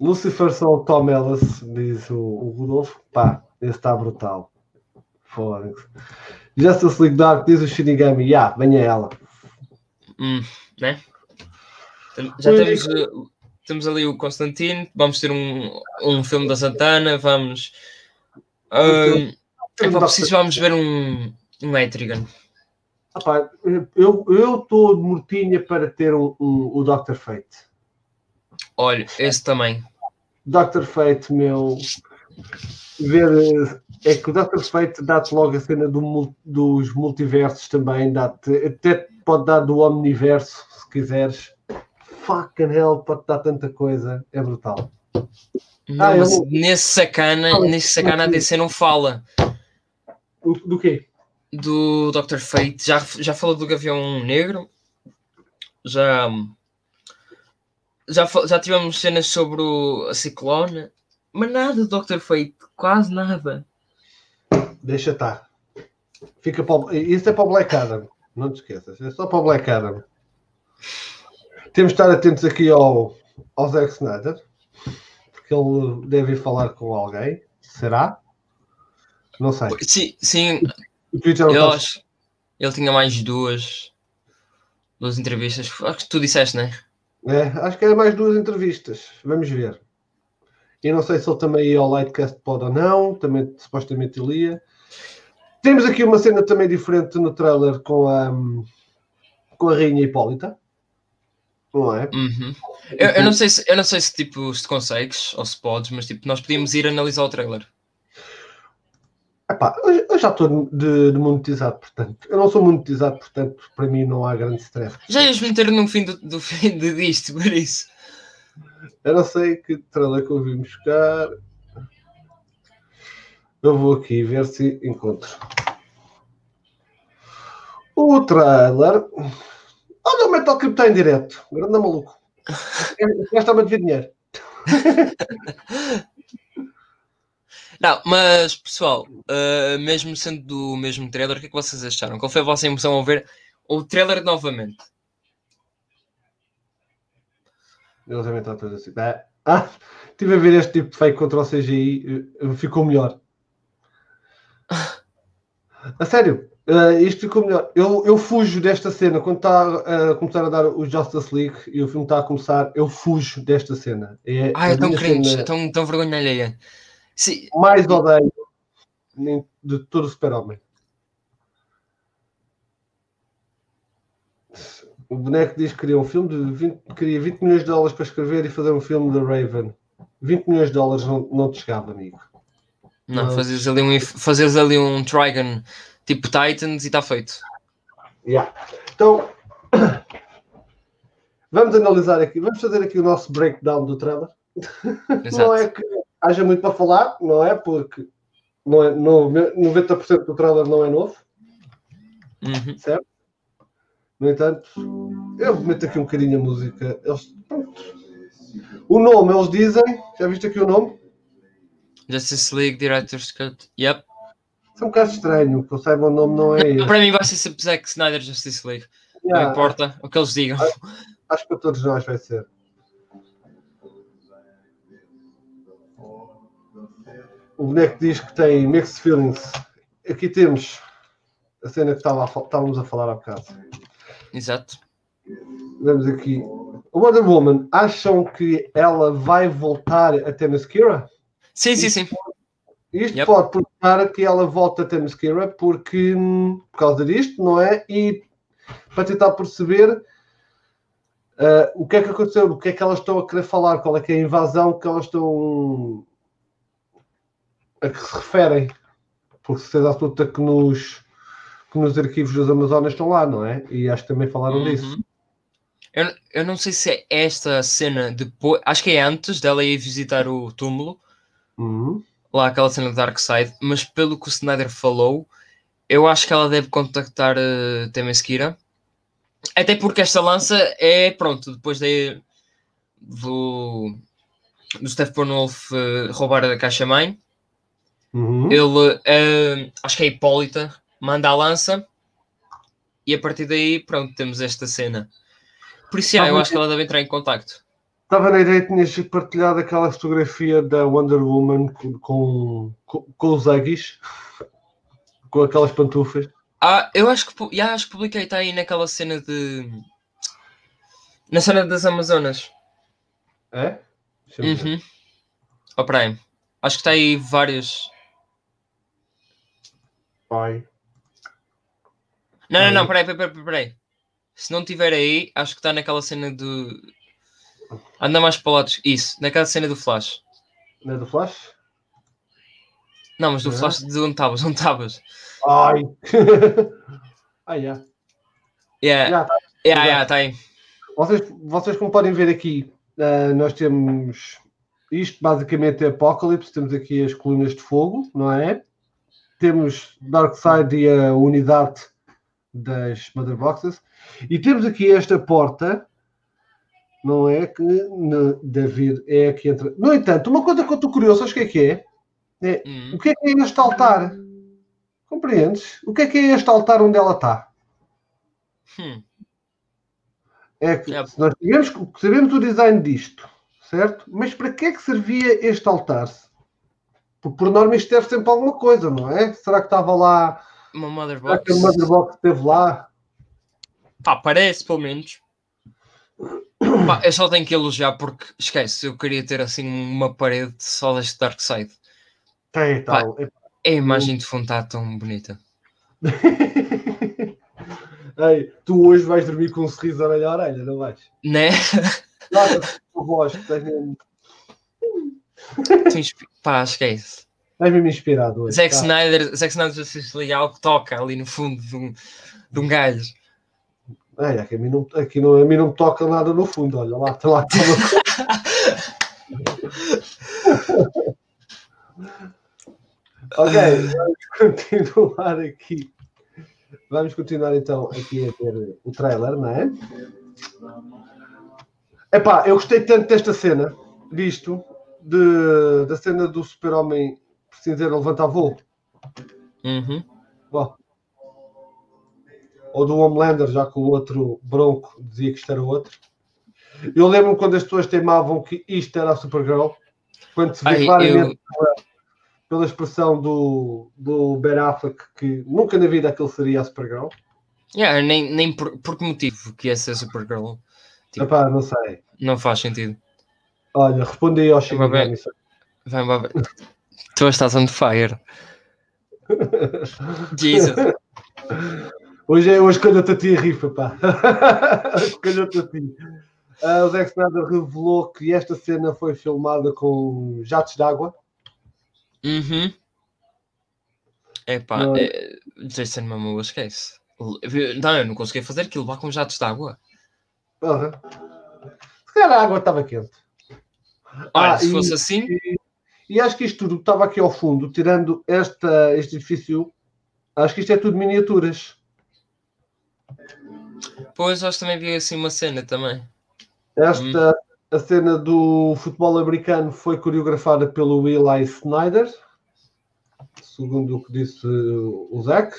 Lucifer são o Tom Ellis, diz o, o Rodolfo. Pá, esse está brutal. Foda-se. Justice League Dark, diz o Shinigami. Ya, venha ela. Hum, né? Já temos, uh, temos ali o Constantino. Vamos ter um, um filme da Santana. Vamos. Um, epá, preciso vamos ver um, um Etrigan. Ah, pá, eu estou de mortinha para ter um, um- o Dr. Fate. Olha, esse também. Dr. Fate, meu. Ver. eh, É que o Dr. Fate dá-te logo a cena do dos multiversos também. Dá-te, até pode dar do omniverso, se quiseres. Fucking hell, pode dar tanta coisa. É brutal. Não, Ah, eu mas vou- nesse sacana, nesse sacana a DC não fala O- do quê? do Dr. Fate. Já, já falou do Gavião Negro. Já. Já, já tivemos cenas sobre o, a Ciclone. Mas nada do Dr. Fate. Quase nada. Deixa estar. Fica para o... Isso é para o Black Adam. Não te esqueças. É só para o Black Adam. Temos de estar atentos aqui ao, ao Zack Snyder. Porque ele deve ir falar com alguém. Será? Não sei. Sim, sim não eu acho. Ele tinha mais duas. Duas entrevistas. Acho que tu disseste, né? É, acho que é mais duas entrevistas. Vamos ver. E não sei se ele também ia ao Lightcast pode ou não. Também supostamente ele ia. Temos aqui uma cena também diferente no trailer com a, com a Rainha Hipólita. Não é? Uhum. Eu, eu não sei se, eu não sei se tipo se consegues ou se podes, mas tipo, nós podíamos ir analisar o trailer. Epá, eu, eu já estou de, de monetizado, portanto. Eu não sou monetizado, portanto, para mim não há grande stress. Já ias meter no fim do, do fim de disto, por isso. Eu não sei que trailer que eu vim buscar. Eu vou aqui ver se encontro. O trailer. Olha o Metal Crypt está em direto. Grande maluco. Estava a dinheiro. Não, mas pessoal, uh, mesmo sendo do mesmo trailer, o que é que vocês acharam? Qual foi a vossa emoção ao ver o trailer novamente? Eles estar todos assim. Ah, ah, estive a ver este tipo de fake contra o CGI. eh, Ficou melhor. A sério, eh, isto ficou melhor. Eu, eu fujo desta cena quando está a começar a dar o Justice League e o filme está a começar. Eu fujo desta cena. É Ah, é tão cringe, cena é tão, tão vergonha alheia. Sim, mais odeio de todo o Super-Homem. O boneco diz que queria um filme de 20, queria 20 milhões de dólares para escrever e fazer um filme de Raven. 20 milhões de dólares não, não te chegava, amigo. não, Não. fazeres ali, um, fazeres ali um Trigon tipo Titans e está feito. Yeah. Então, vamos analisar aqui, vamos fazer aqui o nosso breakdown do trailer. Exato. Não é que haja muito para falar, não é? Porque não é, no, 90% do trailer não é novo, Uhum. certo? No entanto, eu meto aqui um bocadinho a música. Eles, pronto. O nome, eles dizem, já viste aqui o nome? Justice League Director's Cut. Yep. É um bocado estranho, que eu saiba o nome não é. Para mim vai ser sempre Zack Snyder Justice League. Não Yeah, importa o que eles digam. acho que para todos nós vai ser. o boneco diz que tem mixed feelings. Aqui temos a cena que estava a fal- estávamos a falar há bocado. Exato. Vemos aqui. A Wonder Woman, acham que ela vai voltar a Themyscira? Sim, sim, sim. Isto Yep. pode provar que ela volta a Themyscira porque, hum, por causa disto, não é? E para tentar perceber ah, o que é que aconteceu, o que é que elas estão a querer falar, qual é que é a invasão que elas estão a que se referem. Porque certeza absoluta que nos, que nos arquivos das Amazonas estão lá, não é? E acho que também falaram disso. Uhum. Eu, eu não sei se é esta cena depois. Acho que é antes dela ir visitar o túmulo. Uhum. Lá aquela cena do Darkseid. Mas pelo que o Snyder falou, eu acho que ela deve contactar uh, Temesquira. Até porque esta lança é, pronto, depois de, do, do Steppenwolf uh, roubar a caixa mãe. Uhum. Ele, eh, acho que é Hipólita, manda a lança e a partir daí, pronto, temos esta cena. Por isso, yeah, eu acho que ela deve entrar em contacto. Estava na ideia que tinhas partilhado aquela fotografia da Wonder Woman com, com, com, os Aggies, com aquelas pantufas. Ah, eu acho que, yeah, acho que publiquei, está aí naquela cena de. Na cena das Amazonas. É? Uhum. Ó, Prime. Acho que está aí vários. Pai. Não, não, não, Aí. peraí, peraí, peraí, peraí. Se não tiver aí, acho que está naquela cena do. Anda mais para lado. Isso, naquela cena do Flash. Não é do Flash? Não, mas do Não é? Flash de onde estavas? Onde estavas? Ai! ah, já. Yeah, Já, tá. yeah, yeah, tá aí. Vocês, vocês, como podem ver aqui, ah, nós temos isto basicamente é Apocalypse, temos aqui as colunas de fogo, não é? Temos Darkseid e a unidade das Mother Boxes, e temos aqui esta porta, não é? Que deve ir, é aqui entra. No entanto, uma coisa que eu estou curioso, sabes o que é que é? É Hum. o que é que é este altar? Compreendes? O que é que é este altar onde ela está? Hum. É que É. nós sabemos, sabemos o design disto, certo? Mas para que é que servia este altar? Porque por norma isto serve sempre alguma coisa, não é? Será que estava lá? Uma Mother Será que a Box. Motherbox esteve lá? Pá, parece pelo menos. Pá, eu só tenho que elogiar porque esquece, eu queria ter assim uma parede só deste Darkseid. Tem e tal. A imagem de fundo está tão bonita. Ei, tu hoje vais dormir com um sorriso orelha a orelha, não vais? Né? Nota-se a voz, estás mesmo, Pá, esquece. Estás mesmo inspirado hoje. Zack tá? Snyder, Zack Snyder Justice League algo toca ali no fundo de um, de um gajo. Ei, aqui, a mim não, aqui não, a mim não me toca nada no fundo, olha lá, está lá. ok, vamos continuar aqui. Vamos continuar então aqui a ter o trailer, não é? Epá, eu gostei tanto desta cena, disto, de, da cena do super-homem cinzeiro levantar voo. Uhum. Bom. Ou do Homelander, já que o outro Bronco dizia que isto era outro. Eu lembro-me quando as pessoas teimavam que isto era a Supergirl. Quando se vê Ai, claramente pela, pela expressão do, do Ben Affleck que nunca na vida aquele seria a Supergirl. Yeah, nem, nem por, por que motivo que essa é Supergirl Tipo- Epá, não sei. não faz sentido. Olha, respondi aí ao Chico. Vai, vai, vai. Tu estás on fire. Jesus. Hoje é hoje calhou-te a ti a rifa, pá. calhou-te a ti. Ah, o Zack Snyder revelou que esta cena foi filmada com jatos de água. Uhum. Epá, Não. é, Jason Momoa, esquece. Não, eu não consegui fazer aquilo lá com jatos de água. Porra. Se calhar a água estava quente. Olha, Ah, se e- fosse assim, E acho que isto tudo que estava aqui ao fundo, tirando esta, este edifício, acho que isto é tudo miniaturas. pois acho que também vi assim uma cena também. Esta, a cena do futebol americano foi coreografada pelo Eli Snyder, segundo o que disse o Zack.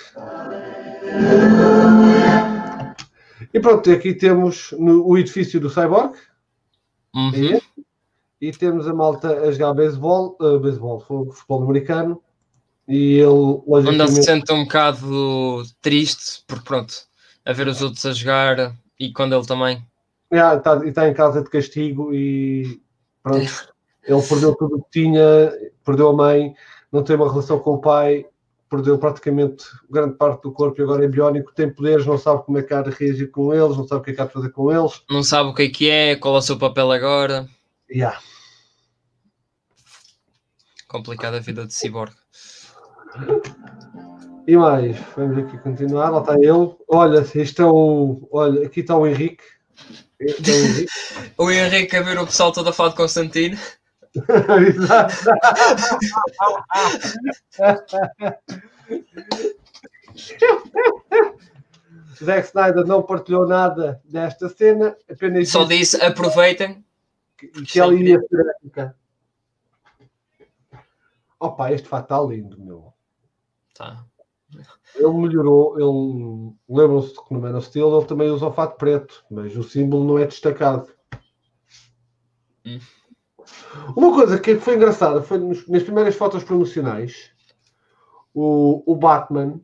E pronto, aqui temos no- o edifício do Cyborg. Uhum. É este. E temos a malta a jogar beisebol, uh, beisebol, futebol americano. E ele, Onde ele se logicamente, sente um bocado triste, porque pronto, a ver os outros a jogar e quando ele também. Yeah, tá, e está em casa de castigo e pronto, ele perdeu tudo o que tinha, perdeu a mãe, não tem uma relação com o pai, perdeu praticamente grande parte do corpo e agora é biónico, tem poderes, não sabe como é que há de reagir com eles, não sabe o que é que há de fazer com eles. Não sabe o que é que é, qual é o seu papel agora. Yeah. Complicada a vida de Cyborg. E mais, vamos aqui continuar, lá está ele. Olha, este é o. Olha, aqui está o Henrique. Este é o Henrique. O Henrique a ver o pessoal todo a falar de Constantino. Exato. Zack Snyder não partilhou nada desta cena, apenas Só disse aproveitem. Que, que ela ia ser épica. Opa, este fato está lindo, meu. Tá. Ele melhorou, ele lembram-se que no Man of Steel ele também usa o fato preto, mas o símbolo não é destacado. Hum. Uma coisa que foi engraçada foi nos- nas primeiras fotos promocionais o, o Batman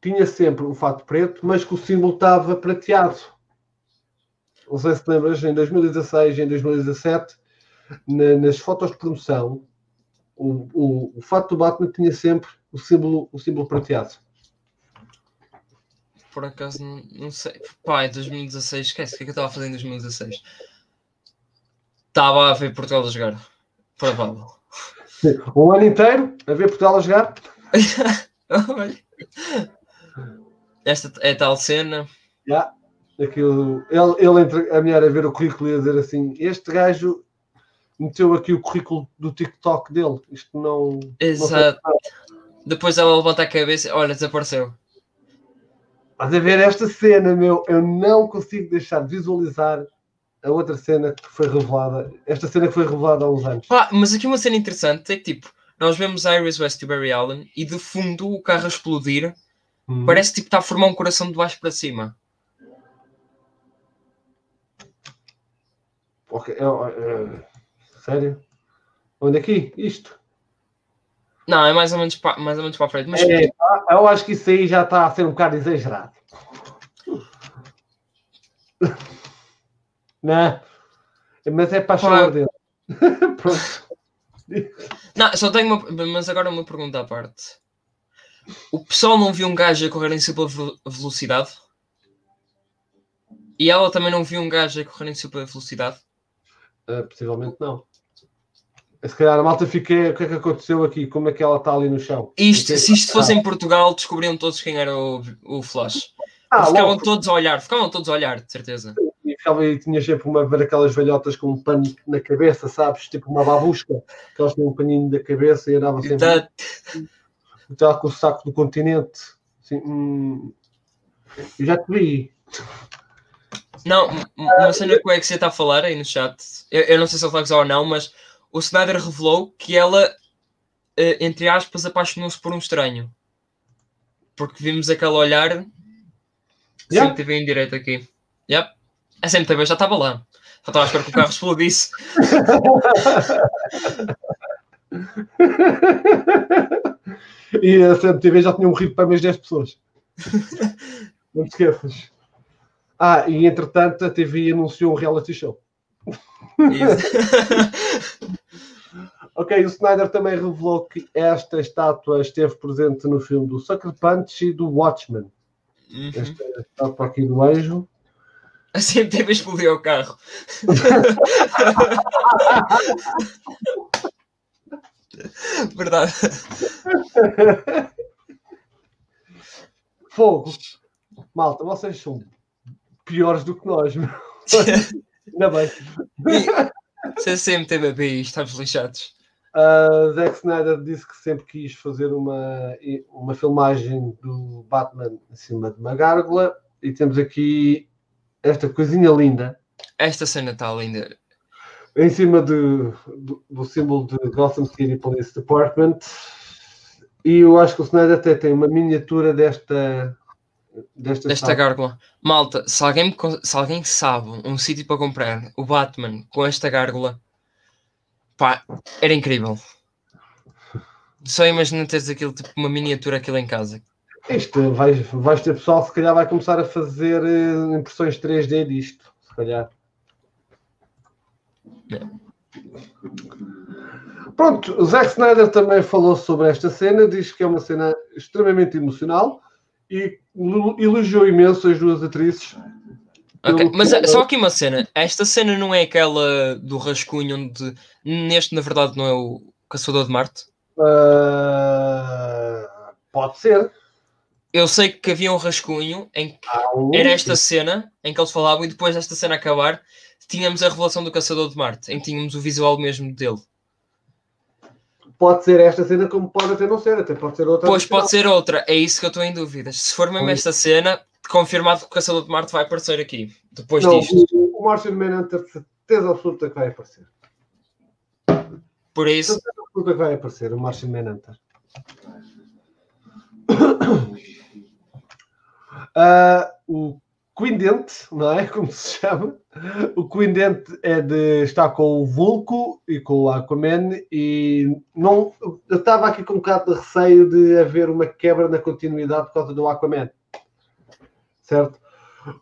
tinha sempre o fato preto, mas que o símbolo estava prateado. Não sei se te lembras, em 2016 e em 2017, na- nas fotos de promoção, o, o, o fato do Batman tinha sempre o símbolo, o símbolo prateado. Por acaso não, não sei. Pá, é 2016. Esquece, o que é que eu estava a fazer em 2016? Estava a ver Portugal a jogar. Provável. Um ano inteiro a ver Portugal a jogar. Esta é tal cena. Já. Aquilo, ele, ele entre a mulher a ver o currículo e a dizer assim: Este gajo meteu aqui o currículo do TikTok dele. Isto não. Exato. Depois ela levanta a cabeça. Olha, desapareceu. Mas a ver esta cena, meu, eu não consigo deixar de visualizar a outra cena que foi revelada. Esta cena que foi revelada há uns anos. Pá, mas aqui uma cena interessante é que tipo, nós vemos Iris West e Barry Allen e de fundo o carro a explodir Hum. parece tipo está a formar um coração de baixo para cima. Ok, é, é, sério? Onde aqui? Isto? Não, é mais ou menos para, mais ou menos para a frente. Mas É, eu acho que isso aí já está a ser um bocado exagerado. Não, mas é para a Claro. chamar dele. Pronto. Não, só tenho uma. Mas agora uma pergunta à parte. O pessoal não viu um gajo a correr em super ve- velocidade? E ela também não viu um gajo a correr em super velocidade? Ah, possivelmente não. Se calhar a malta fiquei. O que é que aconteceu aqui? Como é que ela está ali no chão? Isto, se isto fosse em Portugal, descobriam todos quem era o, o Flash. Ah, ficavam logo, todos a olhar, ficavam todos a olhar, de certeza. e ficava e tinha sempre uma ver aquelas velhotas com um pano na cabeça, sabes? Tipo uma babusca, que elas tinham um paninho da cabeça e andavam sempre. Exato. Estava com o saco do continente. Assim, hum, eu já te vi. Não, uma cena que o Exia está a falar aí no chat, eu, eu não sei se ele gozar ou não, mas o Snyder revelou que ela, eh, entre aspas, apaixonou-se por um estranho. Porque vimos aquele olhar. Yeah. CMTV em direto aqui. Yep. A CMTV já estava lá. Só estava a esperar que o carro explodisse. e a CMTV já tinha morrido para mais 10 pessoas. Não te esqueças. Ah, e entretanto a TV anunciou um reality show. Ok, o Snyder também revelou que esta estátua esteve presente no filme do Sucker Punch e do Watchmen. Uhum. Esta estátua aqui do anjo. A CMTV explodiu o carro. Verdade. Fogo. Malta, vocês são piores do que nós. meu. Ainda bem. Vê isto, estamos lixados. Uh, Zack Snyder disse que sempre quis fazer uma, uma filmagem do Batman em cima de uma gárgula e temos aqui esta coisinha linda Esta cena está linda. em cima do, do símbolo de Gotham City Police Department e eu acho que o Snyder até tem uma miniatura desta desta, Desta gárgula. Malta, se alguém, se alguém sabe um sítio para comprar o Batman com esta gárgula, Pá, era incrível. Só imagina teres aquilo, tipo uma miniatura aquilo em casa. Isto, vais, vais ter pessoal, se calhar, vai começar a fazer eh, impressões 3D disto, se calhar. É. Pronto, o Zack Snyder também falou sobre esta cena, diz que é uma cena extremamente emocional e elogiou imenso as duas atrizes. Ok, Pelo Mas que- é- só aqui uma cena. Esta cena não é aquela do rascunho onde. Neste, na verdade, não é o Caçador de Marte. Ah, pode ser. Eu sei que havia um rascunho em que um- era esta cena em que eles falavam e depois desta cena acabar tínhamos a revelação do Caçador de Marte, em que tínhamos o visual mesmo dele. Pode ser esta cena, como pode até não ser, até pode ser outra. Pois pode ser outra, é isso que eu estou em dúvidas. Se for mesmo esta cena, confirmado que o Caçador de Marte vai aparecer aqui. Depois Não, disto. o, o Martian Manhunter, certeza absoluta que vai aparecer. Por isso, certeza absoluta que vai aparecer, o Martian Manhunter. Ah, o Quindente, não é? Como se chama? O Quindente é de, está com o Vulco e com o Aquaman e não, eu estava aqui com um bocado de receio de haver uma quebra na continuidade por causa do Aquaman. Certo?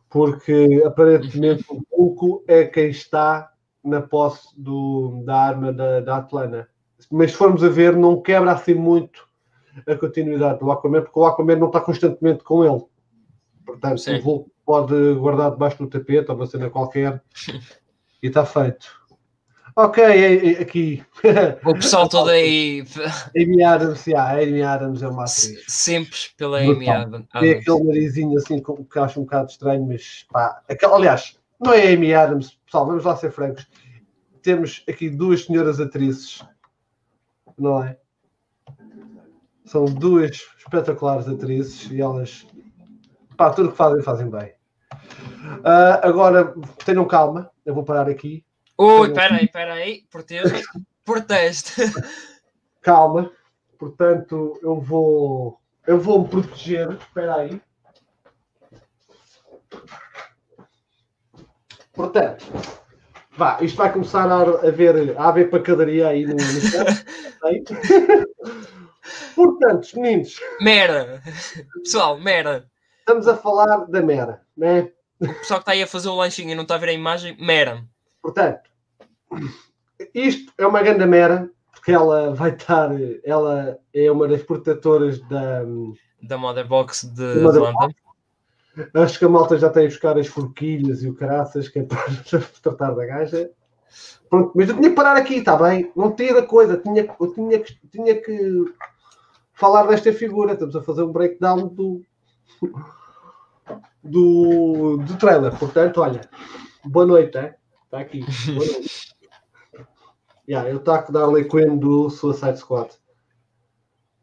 Porque aparentemente o Vulco é quem está na posse do, da arma da, da Atlana. Mas se formos a ver, não quebra assim muito a continuidade do Aquaman, porque o Aquaman não está constantemente com ele. Portanto, Sim. o Vulco pode guardar debaixo do tapete ou uma cena qualquer e está feito. Ok, é- é- aqui. o pessoal todo aí Amy Adams, yeah, a Amy Adams é uma atriz. sempre pela. Amy Adams. Tem aquele narizinho assim que acho um bocado estranho, mas pá. aliás, não é a Amy Adams, pessoal, vamos lá ser francos. Temos aqui duas senhoras atrizes, não é? São duas espetaculares atrizes e elas, pá, tudo o que fazem, fazem bem. Ah, agora, tenham calma, eu vou parar aqui. Ui, peraí, peraí, proteja. Proteste. Calma, portanto, eu vou, eu vou me proteger. Espera aí. Portanto, vá, isto vai começar a haver, a haver pancadaria aí no, no? Portanto, meninos, Mera. Pessoal, mera. Estamos a falar da Mera, né? O pessoal que está aí a fazer o lanchinho e não está a ver a imagem, mera. Portanto, isto é uma grande Mera, porque ela vai estar, ela é uma das protetoras da, Da Motherbox de Da Motherbox. Atlanta. Acho que a malta já tem a buscar as forquilhas e o caraças, que é para tratar da gaja. Pronto, mas eu tinha que parar aqui, está bem? Não tinha da coisa, tinha, eu tinha tinha que falar desta figura. Estamos a fazer um breakdown do, do, do trailer. Portanto, olha, boa noite, é? Está aqui. Boa noite. Yeah, eu taco da Harley Quinn do Suicide Squad.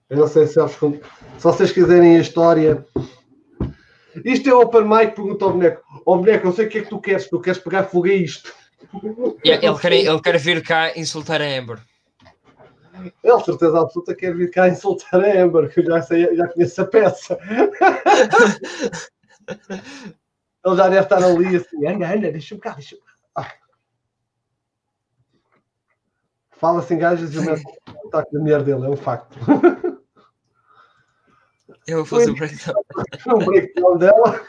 Eu não sei se, eles, se vocês quiserem a história. Isto é open mic, pergunta ao boneco. Ó boneco, eu sei o que é que tu queres, tu queres pegar fogo a isto. Yeah, ele, quer, ele quer vir cá insultar a Amber. Ele, certeza absoluta, quer vir cá insultar a Amber, que eu já, sei, já conheço a peça. Ele já deve estar ali assim, anda, anda, deixa-me cá, deixa-me cá. Ah. Fala assim, gajas, e eu meto o taco da mulher dele, é um facto. Eu vou fazer o breakdown. um breakdown dela.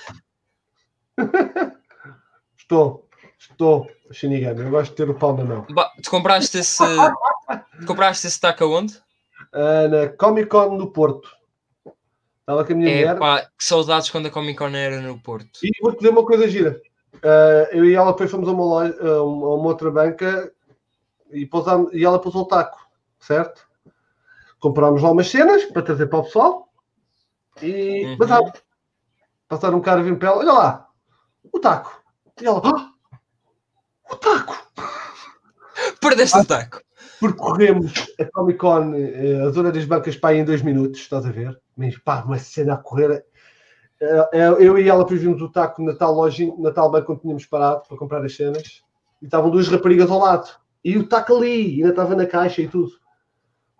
Estou, estou, Shinigami, eu gosto de ter o pau na mão. Ba- Tu compraste esse. compraste esse taco aonde? Ah, na Comic Con no Porto. Estava com a minha É mulher. pá, que saudades quando a Comic Con era no Porto. E vou-te dizer uma coisa gira. Ah, eu e ela depois fomos a uma, loja, a uma outra banca e, pousámos- e ela pôs o taco, certo? Comprámos lá umas cenas para trazer para o pessoal e Uhum. passaram um cara a vir para ela, olha lá, o taco. E ela, "Ah, o taco! Perdeste o taco. Percorremos a Comic Con, eh, a zona das bancas, pá, em dois minutos, estás a ver? Mas pá, uma cena a correr. Eh, eh, Eu e ela vimos o taco na tal loja, na tal banca onde tínhamos parado para comprar as cenas e estavam duas raparigas ao lado. E o taco ali, ainda estava na caixa e tudo.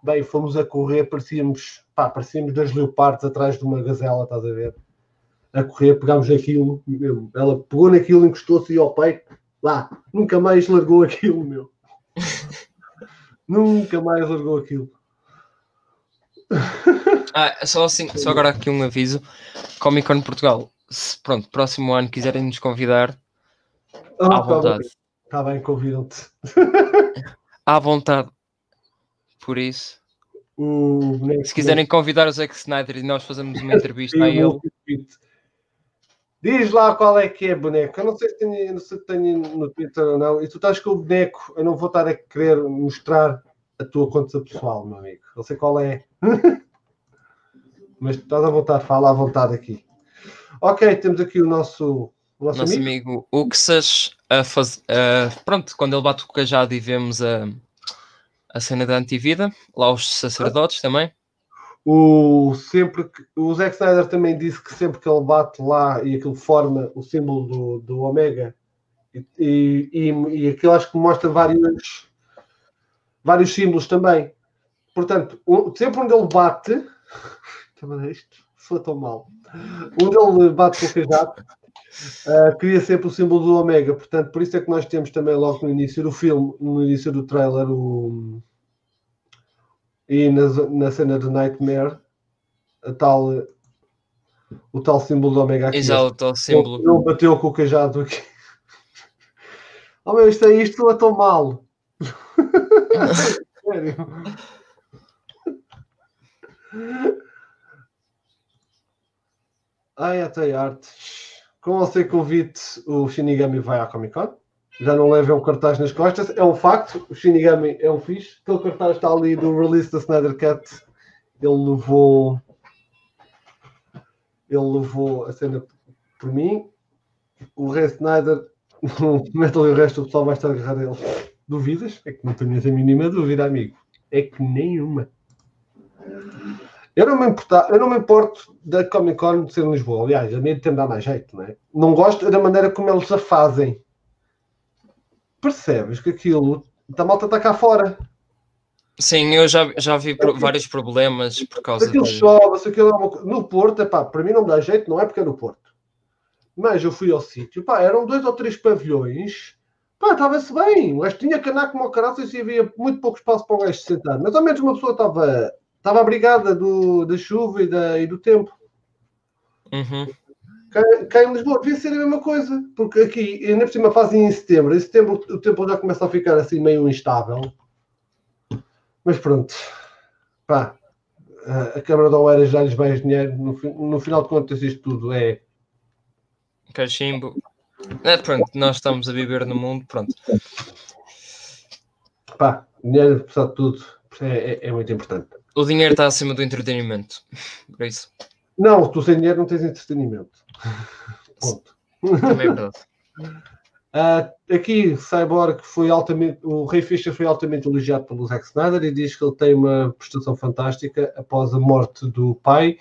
Bem, fomos a correr, parecíamos, pá, parecíamos dois leopardos atrás de uma gazela, estás a ver? A correr, pegámos aquilo, meu, ela pegou naquilo, encostou-se ao peito, lá, nunca mais largou aquilo, meu. Nunca mais largou aquilo. Ah, só assim, só agora aqui um aviso. Comic Con Portugal. Se, pronto, próximo ano quiserem nos convidar, Ah, à vontade. Está bem, convidam-te. À vontade. Por isso, O se quiserem convidar o Zack Snyder e nós fazemos uma entrevista a ele. Diz lá qual é que é boneco. Eu não sei se tenho, se tenho no Twitter ou não. E tu estás com o boneco. Eu não vou estar a querer mostrar a tua conta pessoal, meu amigo. Não sei qual é. Mas estás à vontade, fala à vontade aqui. Ok, temos aqui o nosso, o nosso, nosso amigo. amigo Uxas a fazer. pronto, quando ele bate o cajado e vemos a, a cena da antivida, lá os sacerdotes também. O, sempre que, o Zack Snyder também disse que sempre que ele bate lá e aquilo forma o símbolo do, do Omega e, e, e, aquilo acho que mostra vários, vários símbolos também. Portanto, sempre onde ele bate, Também isto soa tão mal. Onde ele bate com o cajado, ah, cria sempre o símbolo do Omega. Portanto, por isso é que nós temos também logo no início do filme, no início do trailer, o, e na, na cena do Nightmare, a tal, o tal símbolo do Omega aqui. Exato, o Ele, símbolo. ele bateu com o cajado aqui. Oh meu, isto, é, isto soa tão mal. Sério. Ai, até arte. Com você convite, o Shinigami vai à Comic Con. Já não leva um cartaz nas costas. É um facto, o Shinigami é um fixe. Aquele cartaz está ali do release da Snyder Cut. Ele levou. Ele levou a cena por mim. O Ray Snyder mete ali o resto, o pessoal vai estar a agarrar ele. Duvidas? É que não tenho a mínima dúvida, amigo. É que nenhuma. Eu não me, importa, eu não me importo da Comic Con de ser em Lisboa. Aliás, a mim tem dar mais jeito, não é? Não gosto da maneira como eles a fazem. Percebes que aquilo. A malta está cá fora. Sim, eu já, já vi pro- vários problemas por causa aquilo de. chove, se aquilo é uma No Porto, epá, para mim não me dá jeito, não é porque é no Porto. Mas eu fui ao sítio, pá, eram dois ou três pavilhões, pá, estava-se bem. O gajo tinha canar como o caraças e havia muito pouco espaço para o gajo se sentar. Mas ao menos uma pessoa estava, estava abrigada do, da chuva e, da, e do tempo. Uhum. Cá, cá em Lisboa devia ser a mesma coisa, porque aqui, ainda por cima fazem em setembro, em setembro o tempo já começa a ficar assim meio instável. Mas pronto, pá, a- Câmara de Oeiras já lhes vai dinheiro, no, no final de contas isto tudo é Cachimbo. É, pronto, nós estamos a viver no mundo, pronto. pá, dinheiro, apesar de tudo, é, é- é muito importante. O dinheiro está acima do entretenimento. Por isso, Não, tu sem dinheiro não tens entretenimento. Ponto. também é verdade. Ah, aqui, Cyborg foi altamente, o Ray Fisher foi altamente elogiado pelo Zack Snyder e diz que ele tem uma prestação fantástica após a morte do pai.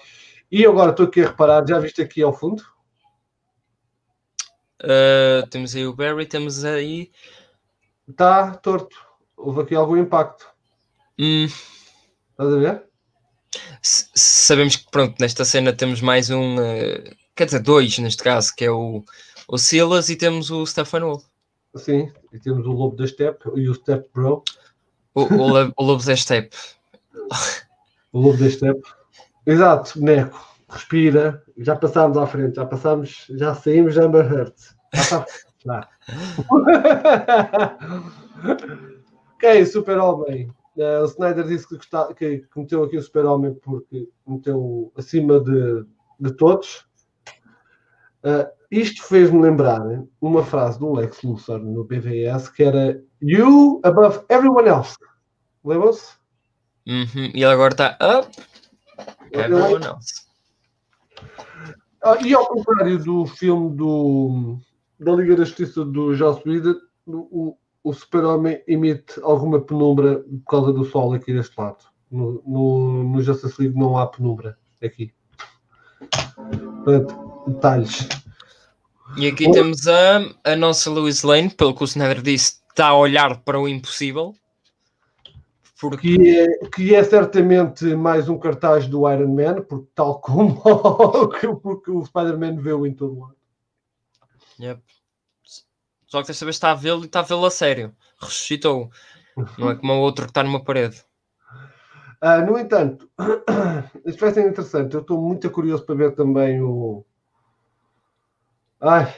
E agora estou aqui a reparar, já viste aqui ao fundo? Uh, temos aí o Barry, temos aí. Está torto. Houve aqui algum impacto. Hum, Estás a ver? s- sabemos que, pronto, nesta cena temos mais um. uh, quer dizer, dois neste caso, que é o, o Silas e temos o Stefan Wolf. Sim. E temos o Lobo da Step e o Step Bro. O, o, o Lobo da Step. O Lobo da Step. Exato, boneco. Respira. Já passámos à frente, já passámos, já saímos de Amber Heard. Já está. Já. ok, Super-Homem. Eh, o Snyder disse que, gosta- que, que meteu aqui o Super-Homem porque meteu acima de, de todos. Eh, isto fez-me lembrar uma frase do Lex Luthor no BVS que era You above everyone else. Lembram-se? Uhum, E ele agora está up. Everyone else. Ah, e ao contrário do filme do, da Liga da Justiça do Joss Whedon, o, o Super-Homem emite alguma penumbra por causa do sol aqui deste lado. No, no, no Justice League não há penumbra aqui. Portanto, detalhes. E aqui temos a, a nossa Louis Lane, pelo que o Snyder disse, está a olhar para o impossível. Porque Que é, que é certamente mais um cartaz do Iron Man, porque tal como porque o Spider-Man vê-o em todo lado. Yep. Só que desta vez está a vê-lo e está a vê-lo a sério. Ressuscitou. Não é como o outro que está numa parede. Ah, no entanto, isto vai ser interessante. Eu estou muito curioso para ver também o. Ai,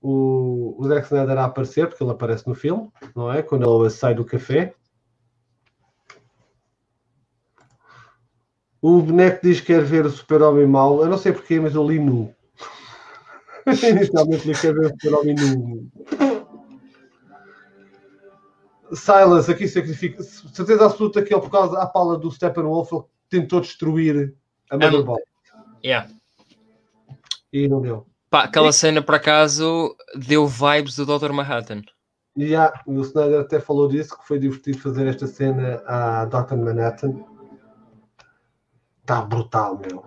o, o Zack Snyder a aparecer, porque ele aparece no filme, não é? Quando ele sai do café. O boneco diz que quer ver o Super-Homem mau. Eu não sei porquê, mas eu li nu. Inicialmente ele quer ver o Super-Homem nu. Silas aqui sacrifica. Certeza absoluta que ele, por causa da pala do Steppenwolf, tentou destruir a Motherboard. Yeah. E não deu. Pá, aquela cena por acaso deu vibes do Dr. Manhattan. E há, o Snyder até falou disso, que foi divertido fazer esta cena à Dr. Manhattan. Está brutal, meu.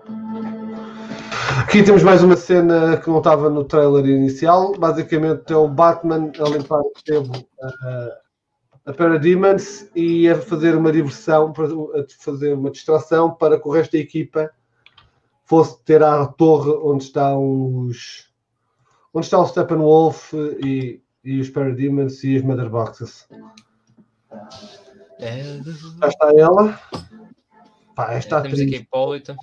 Aqui temos mais uma cena que não estava no trailer inicial. Basicamente é o Batman a limpar o sebo a, a Parademons e a fazer uma diversão, a fazer uma distração para que o resto da equipa fosse ter a torre onde estão os onde está o Steppenwolf e, e os Parademons e os Mother Boxes. É, Já está ela. Pá, esta temos aqui atriz, a Hipólita.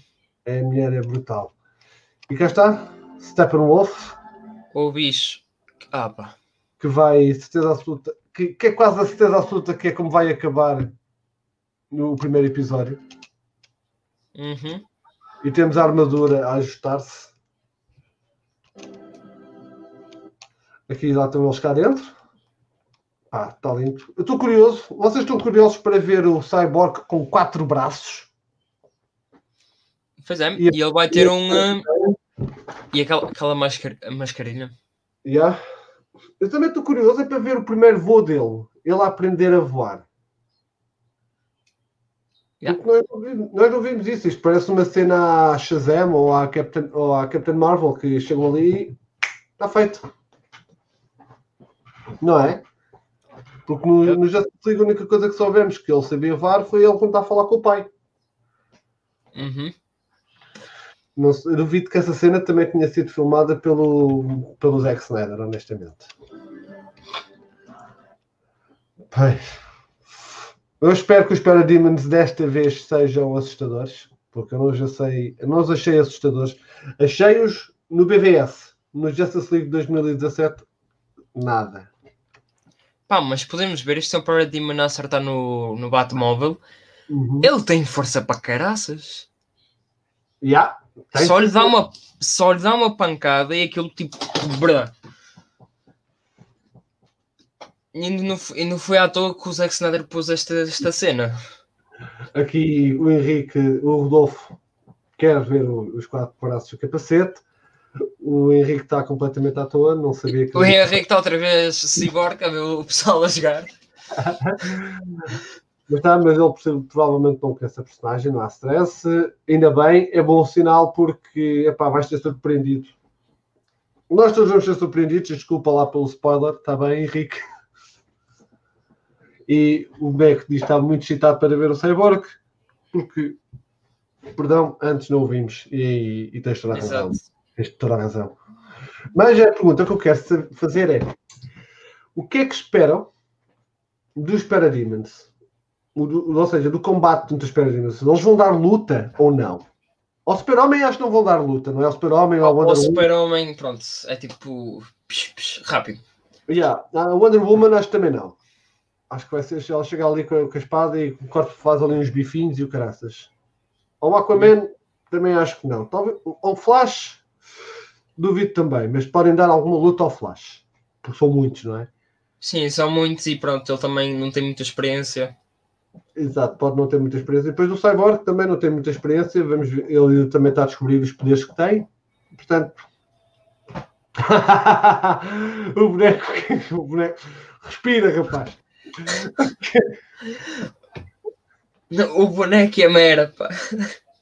a mulher é brutal. E cá está, Steppenwolf, O bicho. Ah, pá. que vai, certeza absoluta, que, que é quase a certeza absoluta que é como vai acabar no primeiro episódio. Uhum. E temos a armadura a ajustar-se. Aqui lá estão eles cá dentro. Pá, está lindo. Eu estou curioso. Vocês estão curiosos para ver o Cyborg com quatro braços? Pois é, E- e ele vai ter um. ah, E aquela, aquela mascar, mascarilha. Yeah. Eu também estou curioso é para ver o primeiro voo dele. Ele a aprender a voar. Yeah. Nós, não vimos- nós não vimos isso. Isto parece uma cena à Shazam ou à Captain, ou à Captain Marvel que chegam ali e está feito. Não é? Porque no, no Justice League a única coisa que só vemos que ele sabia voar foi ele quando está a falar com o pai. Uhum. Não, duvido que essa cena também tenha sido filmada pelo, pelo Zack Snyder, honestamente. Pai. Eu espero que os Parademons desta vez sejam assustadores, porque eu não os achei, eu não os achei assustadores. Achei-os no BVS, no Justice League 2017, nada. Pá, mas podemos ver isto é um Paradigma a acertar no, no Batmóvel. Uhum. Ele tem força para caraças. Yeah, Só lhe, dá uma, só lhe dá uma pancada e aquilo tipo. Brá. E não, e não foi à toa que o Zack Snyder pôs esta, esta cena. Aqui o Henrique, o Rodolfo quer ver os quatro braços do capacete. O Henrique está completamente à toa, não sabia que. O Henrique está outra vez cyborg a ver o pessoal a jogar. Mas, tá, mas ele percebe- provavelmente não quer essa personagem, não há stress. Ainda bem, é bom sinal porque epá, vais ter surpreendido. Nós todos vamos ser surpreendidos, desculpa lá pelo spoiler, está bem, Henrique? E o Beck diz que está muito excitado para ver o Cyborg, porque, perdão, antes não o vimos e, e tens toda a razão. Exato. Tens toda a razão. Mas a pergunta que eu quero fazer é: o que é que esperam dos Parademons? Ou seja, do combate entre os Parademons? Eles vão dar luta ou não? Ao Super-Homem acho que não vão dar luta, não é? Ao Super-Homem ou ao Wonder Woman. Super-Homem, pronto, é tipo. psh, psh, rápido. Yeah. A Wonder Woman acho que também não. Acho que vai ser ela chegar ali com a, com a espada e o corpo faz ali uns bifinhos e o caraças. Ao Aquaman também acho que não. Talvez, ao Flash duvido também, mas podem dar alguma luta ao Flash. Porque são muitos, não é? Sim, são muitos e pronto, ele também não tem muita experiência. Exato, pode não ter muita experiência. Depois do Cyborg também não tem muita experiência. Vamos ver, ele também está a descobrir os poderes que tem. Portanto. o boneco. O boneco. Respira, rapaz. O boneco é mera, pá.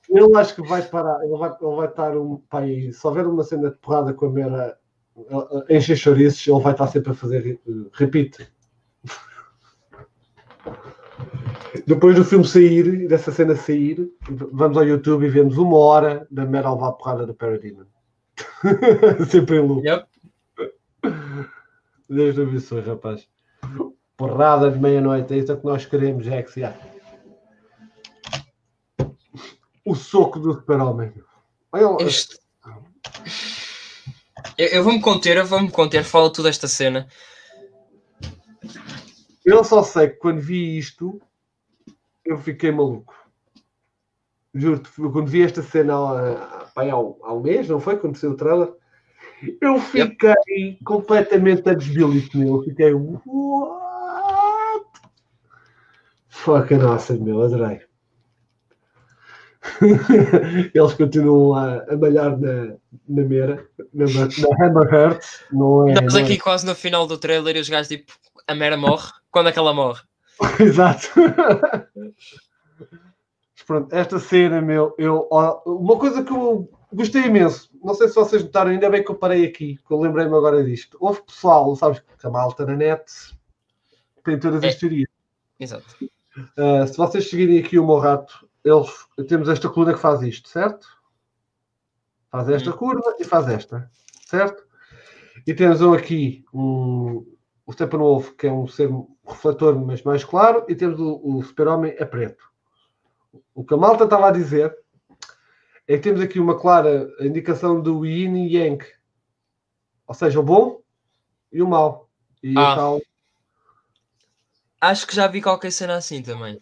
Ele acho que vai parar, ele vai, ele vai estar um pai. Se houver uma cena de porrada com a mera eh, encher chouriços, ele vai estar sempre a fazer eh, repeat. Depois do filme sair, dessa cena sair, vamos ao YouTube e vemos uma hora da mera levar a porrada do Parademon. sempre em loop. Yep. Deus abençoe, rapaz. Porrada de meia-noite, é isso que nós queremos, Jax. Yeah. O soco do super-homem. Olha, Este... Eu, eu vou-me conter, eu vou-me conter, fala tudo esta cena. Eu só sei que quando vi isto, eu fiquei maluco. Juro-te, quando vi esta cena há, há, há, um, há um mês, não foi? Quando saiu o trailer, eu fiquei completamente a desbilito. Eu fiquei? Fuck a nossa, meu, adorei. Eles continuam a, a malhar na, na mera, na, na Hammer Heart. Não é, Estamos não é- aqui quase no final do trailer e os gajos tipo, a Mera morre. Quando é que ela morre? Exato. Mas pronto, esta cena, meu, eu, uma coisa que eu gostei imenso, não sei se vocês notaram, ainda bem que eu parei aqui, que eu lembrei-me agora disto. Houve pessoal, sabes que a malta na net tem todas as É. teorias. Exato. Uh, se vocês seguirem aqui o meu rato, eles, temos esta coluna que faz isto, certo? Faz esta curva e faz esta, certo? E temos um aqui, um, o Steppenwolf, que é um ser refletor, mas mais claro, e temos o, o Super-Homem a preto. O que a malta estava a dizer é que temos aqui uma clara indicação do Yin e Yang, ou seja, o bom e o mau. E Ah. tal, Acho que já vi qualquer cena assim também.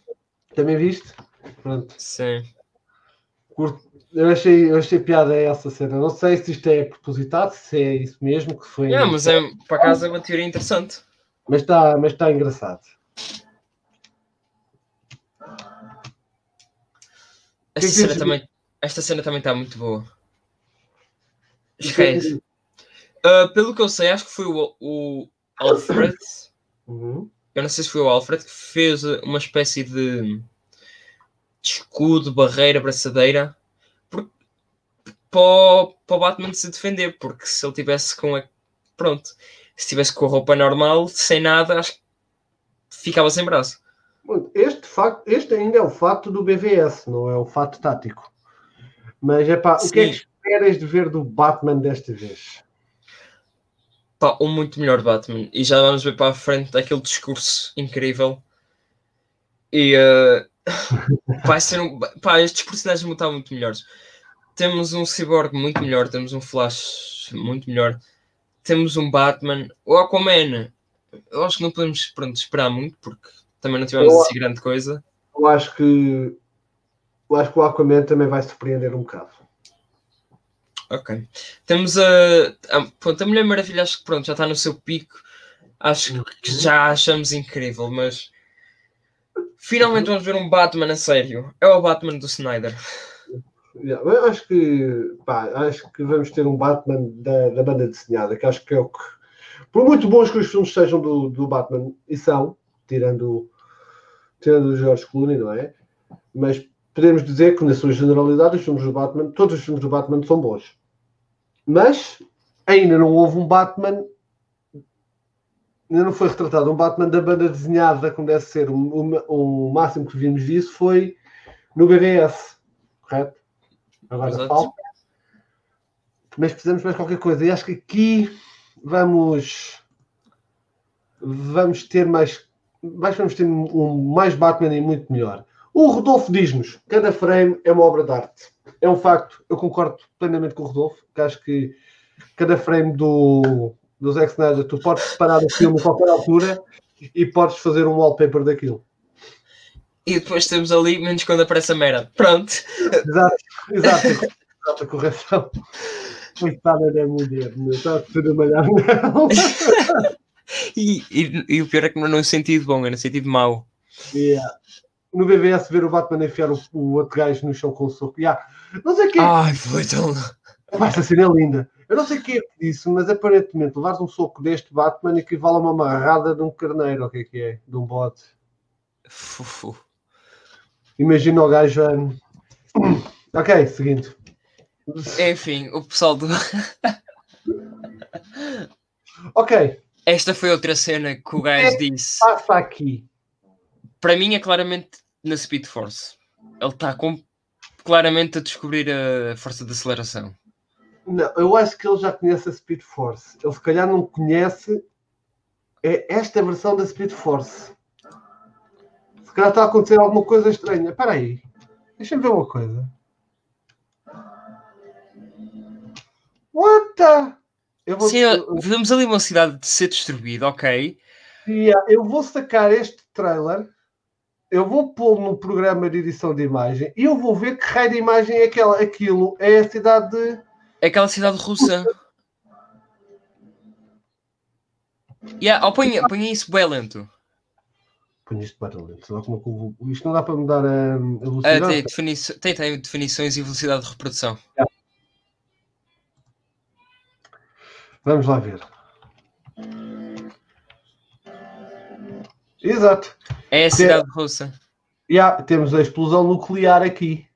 também viste? Pronto. Sim. Curto- Eu achei, eu achei piada essa cena. Não sei se isto é propositado, se é isso mesmo que foi. É, mas é, por acaso é uma teoria interessante. Mas está mas tá engraçado. Esta que cena dizes? também, esta cena também está muito boa. Esquece. Ah, pelo que eu sei, acho que foi o, o Alfred. Uhum. Eu não sei se foi o Alfred que fez uma espécie de escudo, barreira, braçadeira por- para, o, para o Batman se defender. Porque se ele tivesse com a. Pronto. Se tivesse com a roupa normal, sem nada, acho que ficava sem braço. Este, facto, este ainda é o fato do BVS, não é o fato tático. Mas é pá, o que é que esperas de ver do Batman desta vez? Pá, um muito melhor Batman. E já vamos ver para a frente aquele discurso incrível. E eh, vai ser um. Pá, estes personagens vão estar muito melhores. Temos um Cyborg muito melhor, temos um Flash muito melhor, temos um Batman, o Aquaman. Eu acho que não podemos pronto, esperar muito porque também não tivemos Eu- assim grande coisa. Eu acho que eu acho que o Aquaman também vai surpreender um bocado. Ok. Temos a, a, pronto, a Mulher Maravilha, acho que pronto, já está no seu pico. Acho que já achamos incrível, mas finalmente vamos ver um Batman a sério. É o Batman do Snyder. Eu acho que pá, acho que vamos ter um Batman da, da banda desenhada, que acho que é o que. Por muito bons que os filmes sejam do, do Batman, e são, tirando, tirando o George Clooney, não é? Mas podemos dizer que, na sua generalidade, os filmes do Batman, todos os filmes do Batman são bons. Mas ainda não houve um Batman. Ainda não foi retratado um Batman da banda desenhada, como deve ser. O, o, o máximo que vimos disso foi no BBS, correto? Agora Exato. falta. Mas precisamos mais qualquer coisa. E acho que aqui vamos. Vamos ter mais. mais vamos ter um mais Batman e muito melhor. O Rodolfo diz-nos: cada frame é uma obra de arte. É um facto. Eu concordo plenamente com o Rodolfo, que acho que cada frame do, do Zack Snyder, tu podes separar o filme a qualquer altura e podes fazer um wallpaper daquilo. E depois temos ali, menos quando aparece a Mera. Pronto. Exato, exato, exato, a correção. Coitada da mulher, meu, está tudo a malhar. E, e, e o pior é que não é no sentido bom, é no sentido mau. Yeah. No BBS ver o Batman enfiar o, o outro gajo no chão com o soco. Yeah. Não sei quem Ai, foi tão. Essa cena é linda. Eu não sei quem é que disse, mas aparentemente levares um soco deste Batman equivale a uma amarrada de um carneiro, o que é que é? De um bote. Fufu. Imagina o gajo a. Ok, seguinte. Enfim, o pessoal do. Ok, Esta foi outra cena que o gajo disse. passa aqui. Para mim é claramente na Speed Force. Ele está claramente a descobrir a força de aceleração. Não, eu acho que ele já conhece a Speed Force. Ele se calhar não conhece é esta versão da Speed Force. Se calhar está a acontecer alguma coisa estranha. Espera aí. Deixa-me ver uma coisa. What the... Vou, Sim, vemos ali uma cidade de ser destruída, ok. Yeah, eu vou sacar este trailer, eu vou pô-lo no programa de edição de imagem e eu vou ver que raio de imagem é aquela. Aquilo é a cidade de. É aquela cidade russa. Yeah, oh, põe, põe isso bem lento. Põe isto para lento. senão como é que eu vou- Isto não dá para mudar a, Ah, velocidade. tem, defini- tem, tem definições e velocidade de reprodução. Vamos lá ver. Exato. É a cidade russa. Yeah, temos a explosão nuclear aqui.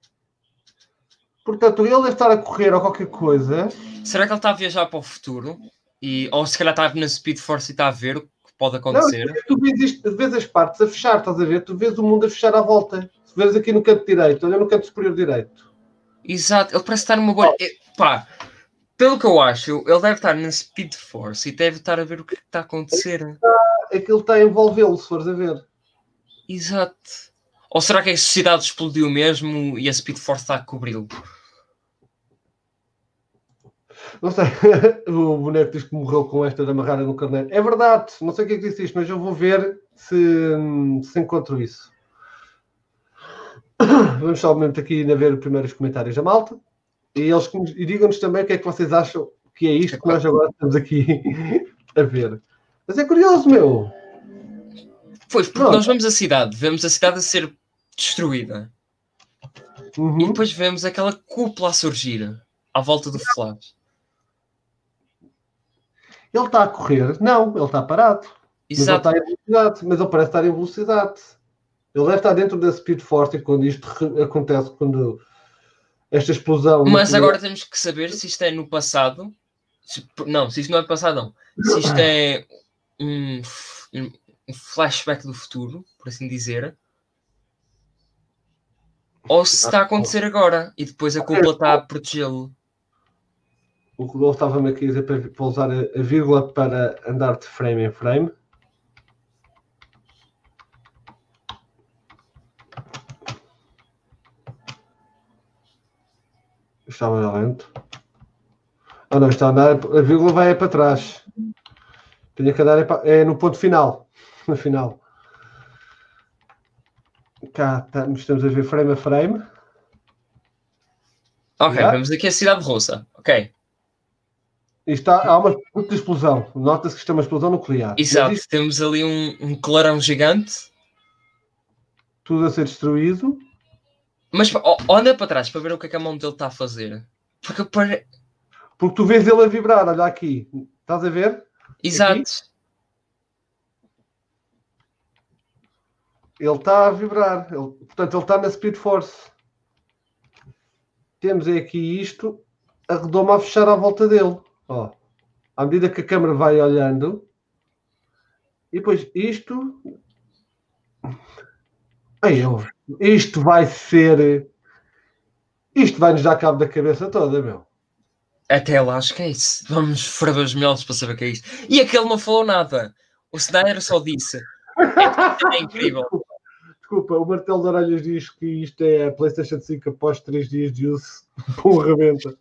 Portanto, ele deve estar a correr ou qualquer coisa. Será que ele está a viajar para o futuro? E, ou se calhar está na Speed Force e está a ver o que pode Não, acontecer? tu vês, isto, vês as partes a fechar, estás a ver? Tu vês o mundo a fechar à volta. Se vês aqui no canto direito, olha no canto superior direito. Exato, ele parece estar numa bolha. É, Pá, pelo que eu acho, ele deve estar na Speed Force e deve estar a ver o que está a acontecer. Aquilo está a envolvê-lo, se fores a ver. Exato. Ou será que a sociedade explodiu mesmo e a Speed Force está a cobri-lo? Não sei, o boneco diz que morreu com esta de amarrada no carneiro. É verdade, não sei o que é que disse isto, mas eu vou ver se, se encontro isso. Vamos só um momento aqui ainda ver os primeiros comentários da malta. E, eles e digam-nos também o que é que vocês acham que é isto que nós agora estamos aqui a ver. Mas é curioso, meu. Pois, porque Pronto. nós vemos a cidade, vemos a cidade a ser destruída e Uhum. depois vemos aquela cúpula a surgir à volta do Flash. Ele está a correr? Não, ele está parado. Mas ele Exato. está em velocidade, mas ele parece estar em velocidade. Ele deve estar dentro da Speed Force quando isto acontece, quando esta explosão. Mas agora temos que saber se isto é no passado. se- não, se isto não é passado, não. Se isto é um, um flashback do futuro, por assim dizer. Ou se está a acontecer agora e depois a cúpula está a protegê-lo. O Rodolfo estava-me aqui a dizer para, para usar a, vírgula para andar de frame em frame. Estava lento. Ah não, está a andar, a vírgula vai para trás. Tinha que andar é, no ponto final. No final. Cá estamos, estamos a ver frame a frame. Ok, Yeah. vemos aqui a cidade russa. Ok, E está, há uma puta explosão. Nota-se que isto é uma explosão nuclear. Exato. isto Temos ali um, um clarão gigante. tudo a ser destruído. Mas anda para trás para ver o que é que a mão dele está a fazer. Porque pare... Porque tu vês ele a vibrar, olha aqui. Estás a ver? Exato. Ele está a vibrar. Ele- portanto, ele está na Speed Force. Temos aqui isto, a redoma a fechar à volta dele. Ó, à medida que a câmera vai olhando. E depois isto. Eu- isto vai ser. Isto vai nos dar cabo da cabeça toda, meu. Até lá, que é. Vamos ferver os melhores para saber o que é isto. E aquele não falou nada. O Snyder só disse. É, é incrível. Desculpa, o Martelo de Orelhas diz que isto é a PlayStation 5 após 3 dias de uso. Pum, rebenta.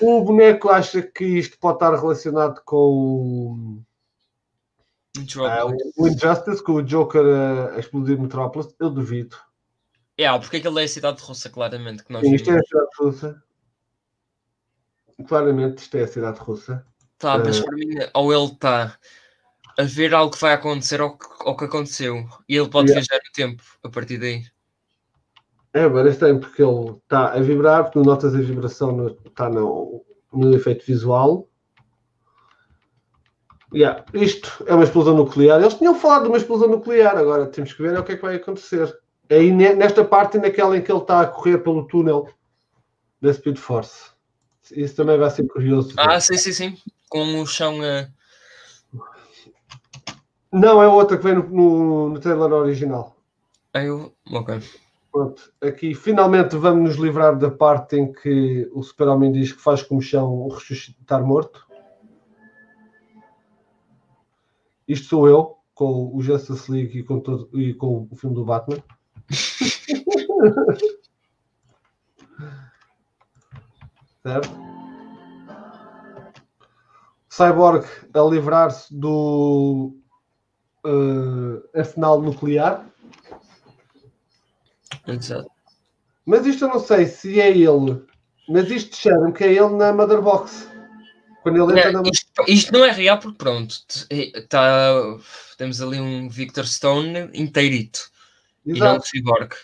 O boneco acha que isto pode estar relacionado com bom. o Injustice, com o Joker a, a explodir Metrópolis. Eu duvido. É, porque aquilo é a cidade russa, claramente. Que nós Sim, isto é a cidade russa. Claramente isto é a cidade russa. Tá, mas eh, para mim, ou ele está a ver algo que vai acontecer ou que, ou que aconteceu. E ele pode Yeah. viajar no tempo a partir daí. É, agora estranho porque ele está a vibrar, porque notas a vibração no, está no, no efeito visual. Yeah, isto é uma explosão nuclear. Eles tinham falado de uma explosão nuclear, agora temos que ver é o que é que vai acontecer. É aí ne- nesta parte e naquela em que ele está a correr pelo túnel da Speed Force. Isso também vai ser curioso. ver. Ah, sim, sim, sim. Com o chão. eh, Não, é outra que vem no, no, no trailer original. aí eu... Ok. Pronto, aqui finalmente vamos nos livrar da parte em que o super-homem diz que faz como chão ressuscitar morto. Isto sou eu, com o Justice League e com, todo, e com o filme do Batman. certo? Cyborg a livrar-se do uh, arsenal nuclear. Exato. Mas isto eu não sei se é ele. Mas isto cheira-me que é ele na Mother Box. Quando ele entra Não, na isto, isto não é real porque pronto, é- tá, temos ali um Victor Stone inteirito e não um Exato. Cyborg.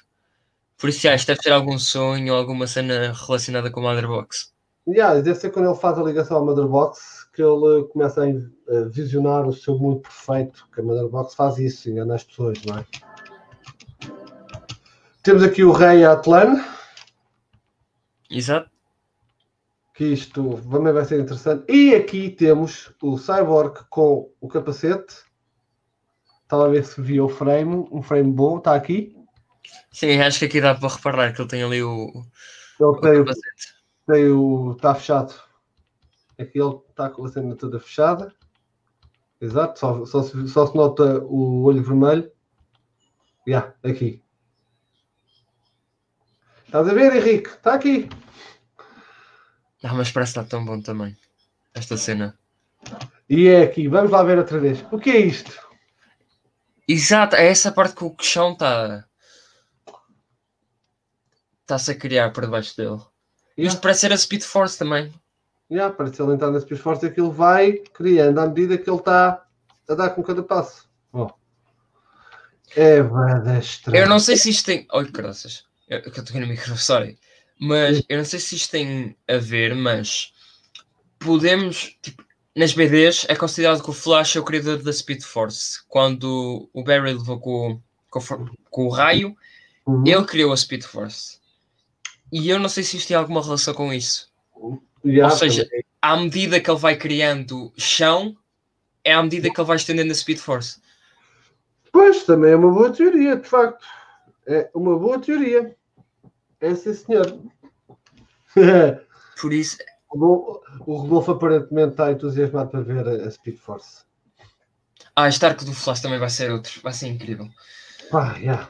Por isso, já, isto deve ter algum sonho ou alguma cena relacionada com o Motherbox. Yeah, deve ser quando ele faz a ligação à Mother Box que ele começa a visionar o seu mundo perfeito. Que a Mother Box faz isso, engana as pessoas, não é? Temos aqui o Rei Atlan, Exato. que isto também vai ser interessante. E aqui temos o Cyborg com o capacete. Estava a ver se via o frame, um frame bom, está aqui. Sim, acho que aqui dá para reparar que ele tem ali o, Ele o tem, o- capacete. Tem o. está fechado. Aqui ele está com a cena toda fechada. Exato, só, só, se, só se nota o olho vermelho. Já, aqui. Estás a ver, Henrique? Está aqui. Ah, mas parece que está tão bom também. Esta cena. E é aqui. Vamos lá ver outra vez. O que é isto? Exato, é essa parte que o chão está. Está-se a criar por debaixo dele. Isto parece ser a Speed Force também. Já, parece ele entrar nas fortes aquilo vai criando à medida que ele está a dar com cada passo. Bom. É verdade estranho. Eu não sei se isto tem. Oi, graças. Eu, estou no micro, sorry. Mas eu não sei se isto tem a ver, mas podemos. Tipo, nas BDs é considerado que o Flash é o criador da Speed Force. Quando o Barry levou com, o- com, com o raio, Uhum. ele criou a Speed Force. E eu não sei se isto tem alguma relação com isso. Já, ou seja, também. À medida que ele vai criando chão, é à medida que ele vai estendendo a Speed Force. Pois, também é uma boa teoria, de facto. É uma boa teoria. É sim, senhor. Por isso, o o Rodolfo aparentemente está entusiasmado para ver a a Speed Force. ah, este arco do Flash também vai ser outro. Vai ser incrível. Pá, já.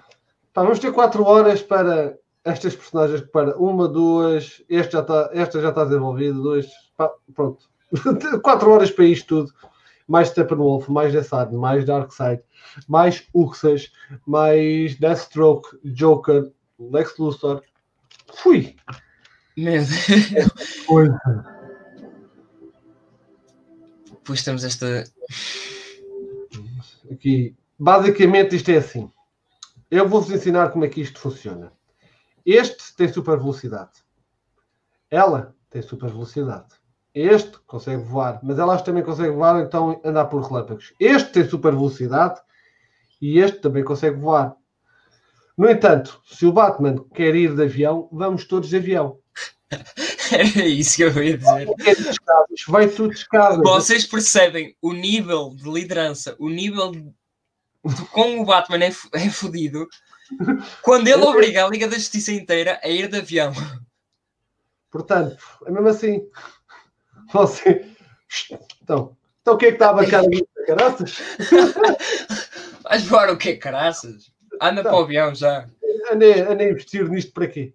Pá, vamos ter 4 horas para estas personagens. Para uma, duas. Este já está, esta já está desenvolvida. Dois. Pá, pronto. 4 horas para isto tudo. Mais Steppenwolf, mais Deathside, mais Darkseid, mais Uxas, mais Deathstroke, Joker, Lex Luthor. Fui! Meu Deus. Depois temos esta. aqui. Basicamente isto é assim. Eu vou-vos ensinar como é que isto funciona. Este tem super velocidade. Ela tem super velocidade. Este consegue voar, mas elas também conseguem voar, então andar por relâmpagos. Este tem super velocidade e este também consegue voar. No entanto, se o Batman quer ir de avião, vamos todos de avião. Era isso que eu ia dizer. Vai tudo de escadas. Vocês percebem o nível de liderança, o nível de como o Batman é, é fodido quando ele obriga a Liga da Justiça inteira a ir de avião. Portanto, é mesmo assim. Você. Então, então o que é que está a bacar aqui? Caraças? Vais voar o quê, caraças? Anda para o avião já. Andei, andei a investir nisto para quê?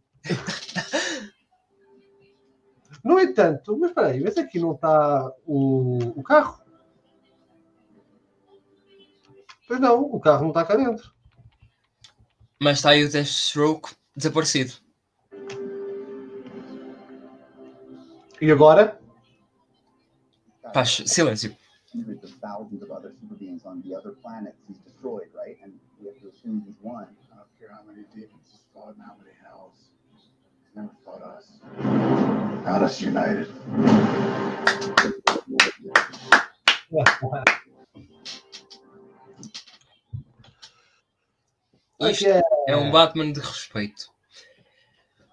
No entanto, mas espera aí, mas aqui não está o, o carro? Pois não, o carro não está cá dentro. Mas está aí o Deathstroke desaparecido. E agora? Paz, silêncio. hundreds of thousands of other super beings on the other planets he's destroyed, right? And we have to assume he's one. I don't care how many demons he's fought and how many hells. He's never fought us. Got us united. Isto é- um Batman de respeito.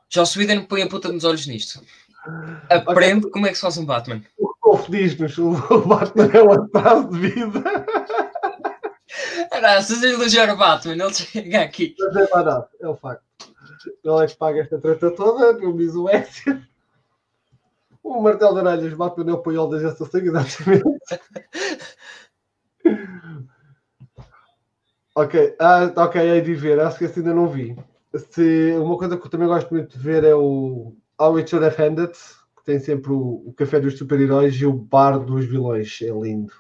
Joss Whedon põe a puta nos olhos nisto. Aprende como é que se faz um Batman. O Rodolfo diz-nos: o Batman é um atraso de vida. Era, se vocês elogiar o Batman, ele chega aqui. Mas é barato, é o facto. Ele é que paga esta treta toda, como diz o Ezio. O martelo de orelhas, Batman é o paiol da gestação, exatamente. Ok, ah, ok, hei de ver, acho que esse ainda não vi. Se, uma coisa que eu também gosto muito de ver é o How It Should Have Ended, que tem sempre o, o café dos super-heróis e o bar dos vilões, é lindo.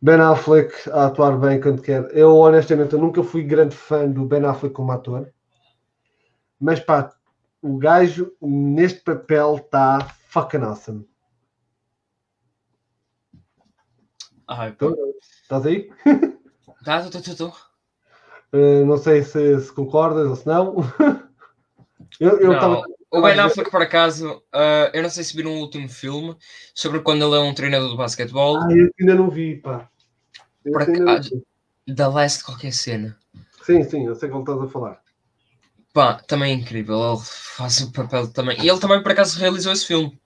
Ben Affleck a atuar bem quando quer. Eu, honestamente, eu nunca fui grande fã do Ben Affleck como ator, mas pá, o gajo neste papel está fucking awesome. Ai, pô. Estás aí? Tá, tô, tô. Uh, não sei se, se concordas ou se não. eu eu Não, estava. O Ben Affleck, por acaso, ah, eu não sei se viram o último filme sobre quando ele é um treinador de basquetebol. Ah, eu ainda não vi, pá. Por acaso-. Da leste qualquer cena. Sim, sim, eu sei que ele estás a falar. Pá, também é incrível. Ele faz o papel também. E ele também, por acaso, realizou esse filme.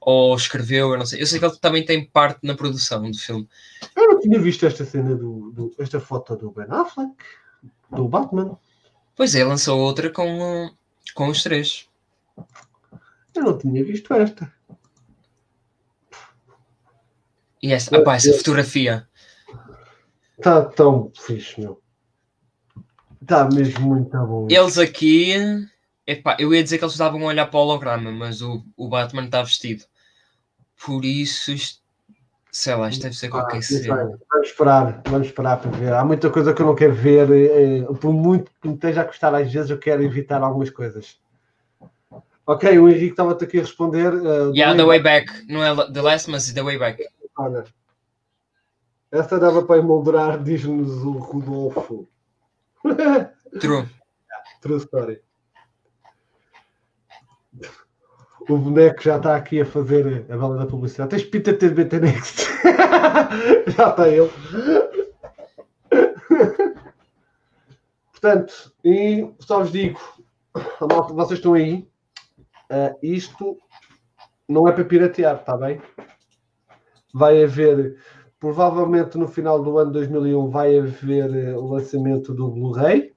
Ou escreveu, eu não sei. Eu sei que ele também tem parte na produção do filme. Eu não tinha visto esta cena do, do- esta foto do Ben Affleck, do Batman. Pois é, lançou outra com, com os três. Eu não tinha visto esta. E essa, ah, pá, essa fotografia. Está tão fixe, meu. Está mesmo muito bom. Eles aqui. Epá, eu ia dizer que eles estavam a olhar para o holograma, mas o, o Batman está vestido. Por isso, isto, sei lá, isto deve ser Ah, qualquer sei. cena. Vamos esperar, vamos esperar para ver. Há muita coisa que eu não quero ver. eh, por muito que me esteja a custar, às vezes eu quero evitar algumas coisas. Ok, o Henrique estava-te aqui a responder. eh, Yeah, The Way Back. Não é The Last, mas The Way Back. Olha, essa dava para emoldurar, diz-nos o Rodolfo. True. True story. O boneco já está aqui a fazer a bela da publicidade. Tens pinta de ter BT Next. já está ele. Portanto, e só vos digo, malta, vocês estão aí, ah, isto não é para piratear, está bem? Vai haver, provavelmente no final do ano 2001, vai haver eh, o lançamento do Blu-ray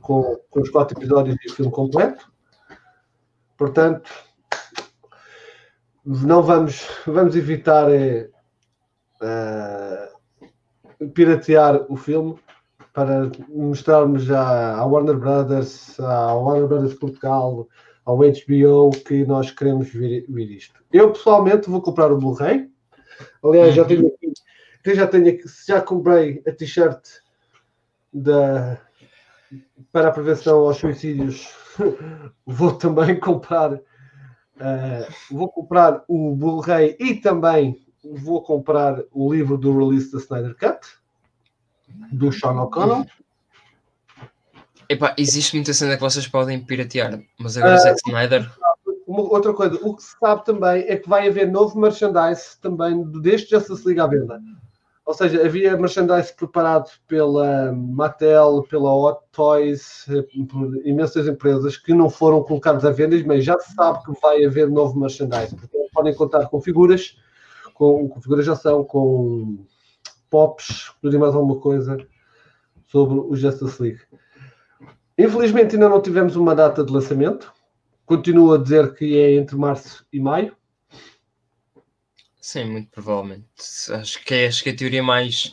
com, com os quatro episódios e o filme completo. Portanto, não vamos, vamos evitar eh, piratear o filme para mostrarmos já à Warner Brothers, à Warner Brothers Portugal, ao HBO que nós queremos ver, ver isto. Eu pessoalmente vou comprar o Blu-ray. Aliás, já tenho aqui, já tenho aqui, já comprei a t-shirt para a prevenção aos suicídios. vou também comprar eh, vou comprar o Blu-ray e também vou comprar o livro do release da Snyder Cut do Sean O'Connell. Epá, existe muita cena que vocês podem piratear, mas agora o Zack Snyder. Uma outra coisa, o que se sabe também é que vai haver novo merchandise também deste Justice League à venda. Ou seja, havia merchandise preparado pela Mattel, pela Hot Toys, eh, por imensas empresas que não foram colocados à venda, mas já se sabe que vai haver novo merchandise. Porque podem contar com figuras, com, com figuras com pops, tudo mais alguma coisa sobre o Justice League. Infelizmente ainda não tivemos uma data de lançamento. Continuo a dizer que é entre março e maio. Sim, muito provavelmente. Acho que é, acho que é a teoria mais.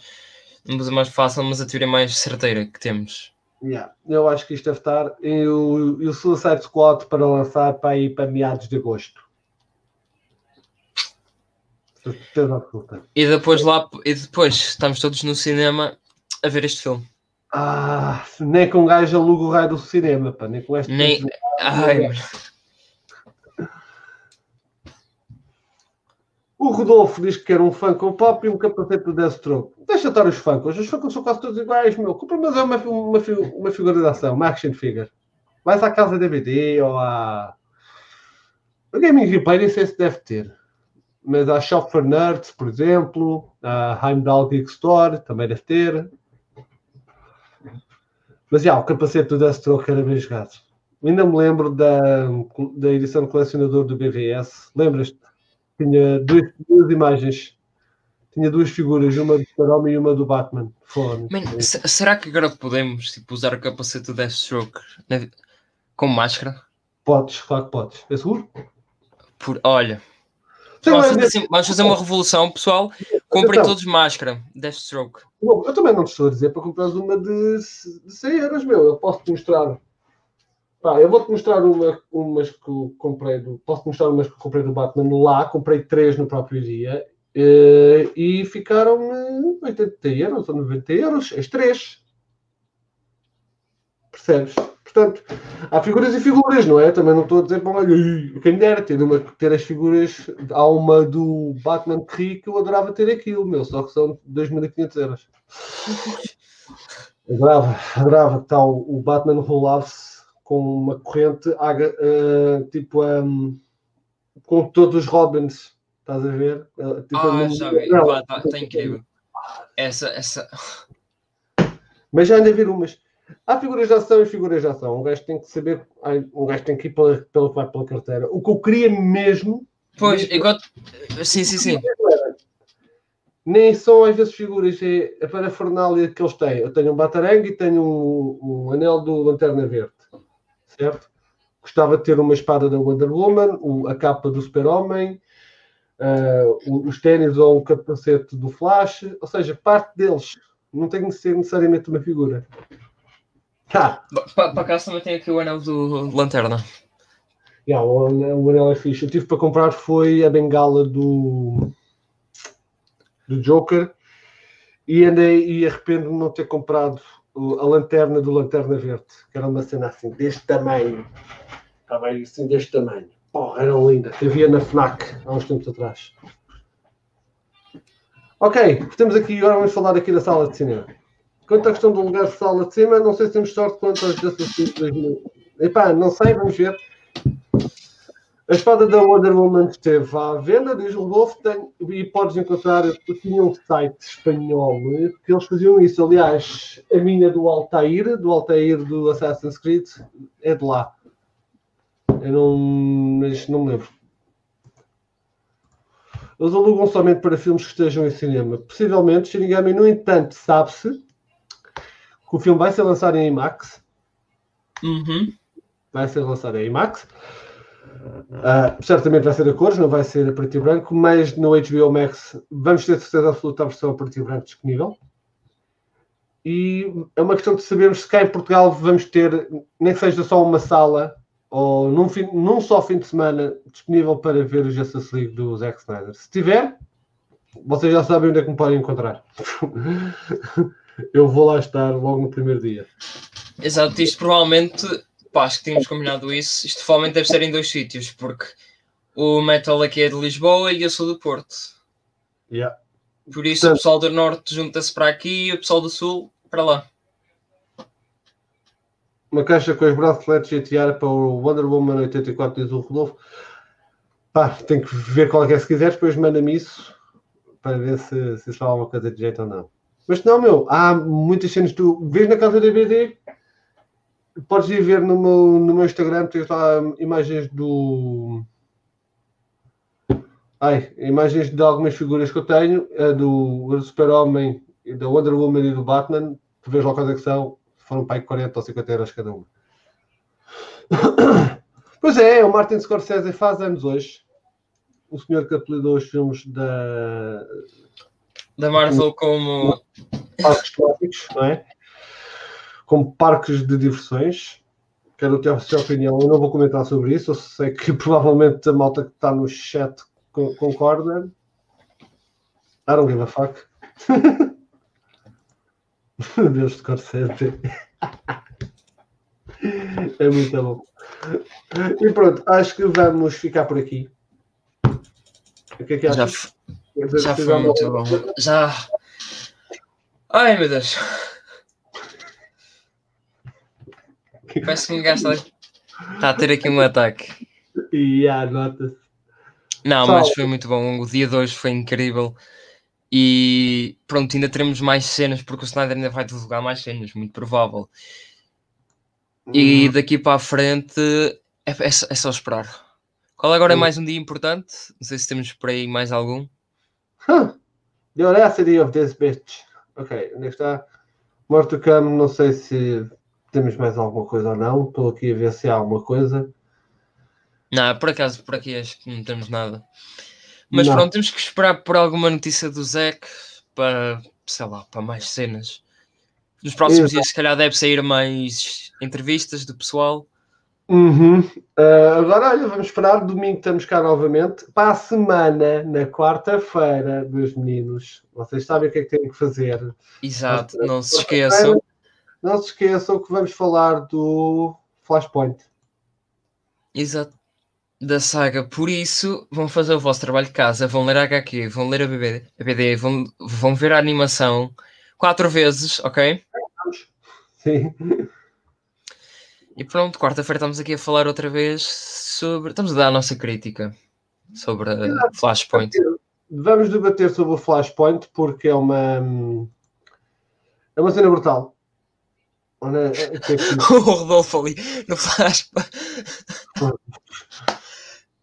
Não dizer mais fácil, mas a teoria mais certeira que temos. Yeah, eu acho que isto deve estar. E o, o Suicide Squad para lançar para ir para meados de agosto. Certeza absoluta. E depois lá, e depois estamos todos no cinema a ver este filme. Ah, nem com um gajo aluga o raio do cinema, pá, nem com este. Nem. Ai, mano. O Rodolfo diz que quer um Funko Pop e um capacete do Deathstroke. Deixa estar os Funkos. Os Funkos são quase todos iguais, meu. Compra, mas é uma, uma, uma figura de ação, uma action figure. Vais à casa DVD ou à. O Gaming Replay, nem sei se deve ter. Mas há Shop for Nerds, por exemplo. A Heimdall Geek Store, também deve ter. Mas já, o capacete do Deathstroke era bem jogado. Ainda me lembro da, da edição de colecionador do BVS. Lembras-te? Tinha duas, duas imagens. Tinha duas figuras, uma do Super-Homem e uma do Batman. Fone. Man, se- será que agora podemos tipo, usar o capacete do Deathstroke né, com máscara? Podes, claro que podes. É seguro? Por, olha, vamos fazer, assim, vamos fazer uma revolução, pessoal. Comprem Atenção. todos máscara. Deathstroke. Bom, eu também não te estou a dizer para comprares uma de, de 100 euros, meu. Eu posso-te mostrar. Pá, eu vou-te mostrar uma, umas que comprei do. Posso-te mostrar umas que comprei do Batman lá. Comprei três no próprio dia. eh, e ficaram-me 80 euros ou 90 euros. As três. Percebes? Portanto, há figuras e figuras, não é? Também não estou a dizer para olha, ih, quem me dera ter, uma, ter as figuras. Há uma do Batman que ri que eu adorava ter aquilo, meu, só que são 2.500 euros. Adorava, adorava que tal o Batman rolava-se com uma corrente eh, tipo um, com todos os Robins, estás a ver? Eh, tipo, Ah, já vi. Pá, tá, tá incrível. Essa, essa. Mas já anda a ver umas. Há figuras de ação e figuras de ação. Um gajo tem que saber, um gajo tem que ir pela, pelo que vai pela carteira. O que eu queria mesmo, Pois, mesmo enquanto. Sim, sim, sim. nem são às vezes figuras, é a parafernália que eles têm. Eu tenho um Batarang e tenho um, um anel do Lanterna Verde, certo? Gostava de ter uma espada da Wonder Woman, o- a capa do Super-Homem, o- os ténis ou o capacete do Flash, ou seja, parte deles. Não tem que ser necessariamente uma figura. Ah, Para para cá também tem aqui o anel do Lanterna. Yeah, o, anel- o anel é fixe. Eu tive para comprar foi a bengala do, do Joker e andei e arrependo de não ter comprado o- a lanterna do Lanterna Verde, que era uma cena assim, deste tamanho. Estava aí assim, deste tamanho. Porra, era linda, que havia na FNAC há uns tempos atrás. Ok, estamos aqui, agora vamos falar aqui da sala de cinema. Quanto à questão do lugar de sala de cima, não sei se temos sorte quanto League 2000. Epá, não sei, vamos ver. A espada da Wonder Woman esteve à venda, diz o Wolf, tem, e podes encontrar, tinha um site espanhol que eles faziam isso. Aliás, a minha do Altair, do Altair do Assassin's Creed, é de lá. Eu não, mas não me lembro. Eles alugam somente para filmes que estejam em cinema. Possivelmente, Shinigami, no entanto, sabe-se que o filme vai ser lançado em IMAX. Uhum. vai ser lançado em IMAX. Ah, certamente vai ser a cores, não vai ser a e branco, mas no HBO Max vamos ter certeza absoluta a versão a e branco disponível. E é uma questão de sabermos se cá em Portugal vamos ter, nem que seja só uma sala ou num, fim- num só fim de semana disponível para ver o Justice League do Zack Snyder. Se tiver, vocês já sabem onde é que me podem encontrar. Eu vou lá estar logo no primeiro dia. Exato, isto provavelmente, pá, acho que tínhamos combinado isso. Isto provavelmente deve ser em dois sítios, porque o Metal aqui é de Lisboa e eu sou do Porto. Yeah. Por isso Portanto- o pessoal do Norte junta-se para aqui e o pessoal do Sul para lá. uma caixa com os braceletes e a tiara para o Wonder Woman 84, diz o Rodolfo. Pá, tem que ver qual é que é se quiseres, depois manda-me isso para ver se, se alguma coisa de jeito ou não. Mas não, meu, há muitas cenas. Tu vês na casa da BD, podes ir ver no meu, no meu Instagram, tens lá imagens do. Ai, imagens de algumas figuras que eu tenho, do, Super-Homem, da Wonder Woman e do Batman. Tu vês lá quais é que são, foram para aí 40 ou 50 euros cada uma. Pois é, o Martin Scorsese faz anos hoje. O senhor que apelidou os filmes da Da Marvel como. parques temáticos, não é? Como parques de diversões. Quero ter a sua opinião. Eu não vou comentar sobre isso. Eu sei que provavelmente a malta que está no chat co- concorda. I don't give a fuck. Meu Deus, Scorsese. É muito bom. E pronto, acho que vamos ficar por aqui. O que é que Já, achas? já se foi muito bom. Já. Ai meu Deus. Parece que um gajo está está a ter aqui um ataque. E há nota-se. Não, Pessoal- mas foi muito bom. O dia de hoje foi incrível. E pronto, ainda teremos mais cenas, porque o Snyder ainda vai divulgar mais cenas, muito provável. E daqui para a frente é, é só- é só esperar. Qual agora é Hum. mais um dia importante? Não sei se temos por aí mais algum. Huh. The audacity of this bitch. Ok, onde é está? More to come, não sei se temos mais alguma coisa ou não. Estou aqui a ver se há alguma coisa. Não, por acaso, por aqui acho que não temos nada. Mas Não. pronto, temos que esperar por alguma notícia do Zack para, sei lá, para mais cenas. Nos próximos Exato. dias, se calhar, deve sair mais entrevistas do pessoal. Uhum. Ah, agora, olha, vamos esperar. Domingo estamos cá novamente. Para a semana, na quarta-feira, meus meninos, vocês sabem o que é que têm que fazer. Exato, não se esqueçam. Não se esqueçam que vamos falar do Flashpoint. Exato. Da saga. Por isso, vão fazer o vosso trabalho de casa, vão ler a HQ, vão ler a BD, a BD vão, vão ver a animação quatro vezes, ok? Sim. E pronto, quarta-feira estamos aqui a falar outra vez sobre. Estamos a dar a nossa crítica sobre a Flashpoint. Vamos debater sobre o Flashpoint porque é uma. É uma cena brutal. Olha, o que é que- o Rodolfo ali no Flashpoint.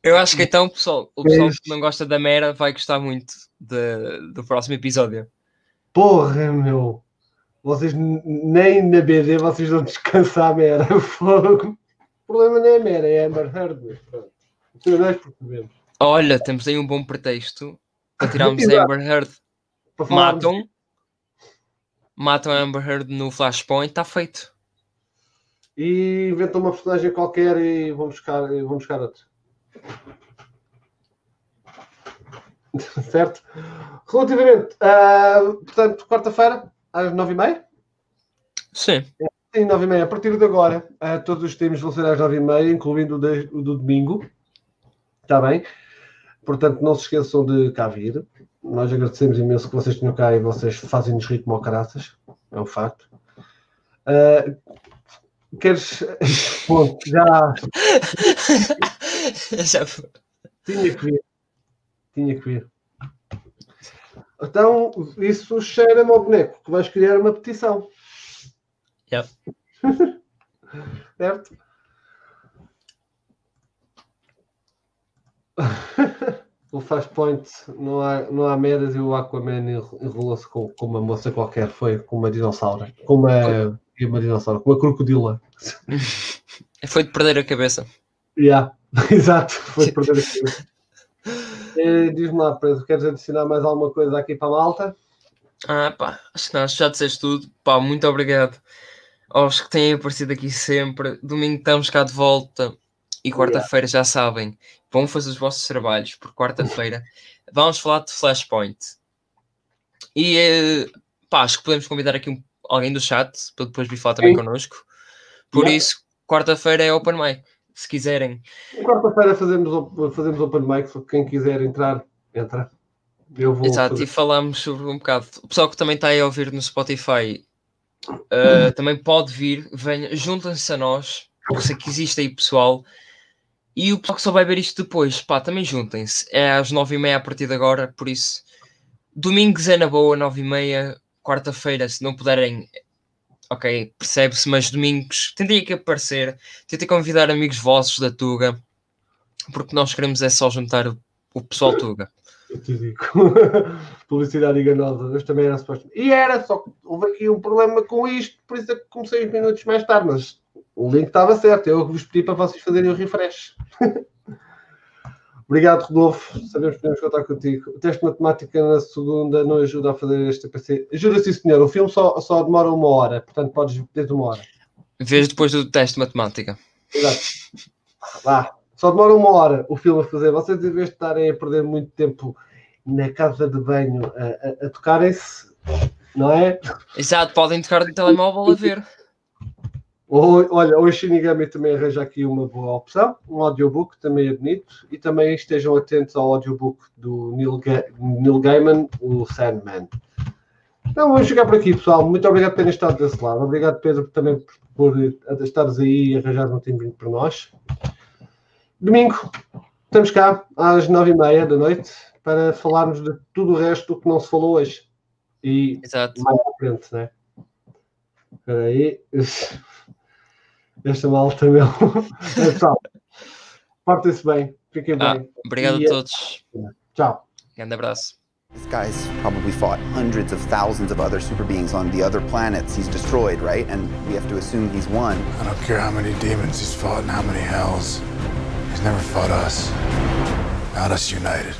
Eu acho que então, pessoal, o pessoal que não gosta da Mera vai gostar muito de- do próximo episódio. Porra, meu. Vocês nem na BD vocês não descansar a Mera. Fogo. O problema não é a Mera, é a Amber Heard. nós percebemos. Olha, temos aí um bom pretexto para tirarmos a. Amber Heard. Matam. Matam a Amber Heard no Flashpoint, está feito. E inventam uma personagem qualquer e vão buscar, vão buscar outro. certo? Relativamente, ah, portanto, quarta-feira, às nove e meia. Sim. Sim, nove e meia. A partir de agora, ah, todos os temas vão ser às nove e meia, incluindo o, de- o do domingo. Está bem? Portanto, não se esqueçam de cá vir. Nós agradecemos imenso que vocês tenham cá e vocês fazem-nos rir como caraças. É um facto. Ah, queres... Bom, já Já foi. tinha que vir. Tinha que vir. Então, isso cheira-me ao boneco, que vais criar uma petição. Yep. certo? o Flashpoint não há, não há meras e o Aquaman enro- enrolou-se com, com uma moça qualquer, foi com uma dinossauro, com uma, e uma dinossauro, com uma crocodila. Foi de perder a cabeça. Yeah. Exato, foi perder a cabeça. Eh, Diz-me lá, Pedro, queres adicionar mais alguma coisa aqui para a malta? Ah, pá, acho que não, já disseste tudo. Pá, muito obrigado aos que têm aparecido aqui sempre. Domingo estamos cá de volta e quarta-feira já sabem, vão fazer os vossos trabalhos, porque quarta-feira vamos falar de Flashpoint. E eh, pá, acho que podemos convidar aqui um- alguém do chat para depois vir falar também Sim. connosco. Por Yeah. isso, quarta-feira é Open Mic. Se quiserem, Quarta-feira fazemos, fazemos open mic, quem quiser entrar, entra. Eu vou Exato, fazer- e falamos sobre um bocado. O pessoal que também está aí a ouvir no Spotify uh, também pode vir, venha, juntem-se a nós, porque sei que existe aí pessoal. E o pessoal que ver isto depois, pá, também juntem-se. É às nove e meia a partir de agora, por isso, domingos é na boa, nove e meia, quarta-feira, se não puderem, ok, percebe-se, mas domingos, tentem aqui aparecer, tentem convidar amigos vossos da Tuga, porque nós queremos é só juntar o, o pessoal Tuga. Eu te digo. Publicidade enganosa, mas também era suposto. E era, só que houve aqui um problema com isto, por isso é que comecei uns minutos mais tarde, mas o link estava certo. Eu vos pedi para vocês fazerem o refresh. Obrigado, Rodolfo. Sabemos que podemos contar contigo. O teste de matemática na segunda não ajuda a fazer este PC. Ajuda sim, senhor. O filme só, só demora uma hora, portanto podes desde uma hora. Vês depois do teste de matemática. Exato. Vá. Só demora uma hora o filme a fazer. Vocês, em vez de estarem a perder muito tempo na casa de banho a, a- a tocarem-se, não é? Exato, podem tocar no telemóvel a ver. Ou, olha, o Shinigami também arranja aqui uma boa opção. Um audiobook também é bonito. E também estejam atentos ao audiobook do Neil, Ga Neil Gaiman, o Sandman. Então vamos chegar por aqui, pessoal. Muito obrigado por terem estado desse lado. Obrigado, Pedro, também por, por estares aí e arranjar um tempinho para nós. Domingo, estamos cá às nove e meia da noite para falarmos de tudo o resto que não se falou hoje. E Exato. mais à frente, né? Espera aí. Esta malta, meu. Pessoal, portem-se bem. Fiquem Ah. bem. Obrigado E, a todos. Tchau. Grande abraço. This guy's probably fought hundreds of thousands of other super beings on the other planets he's destroyed, right? And we have to assume he's won. I don't care how many demons he's fought and how many hells. He's never fought us. Not us united.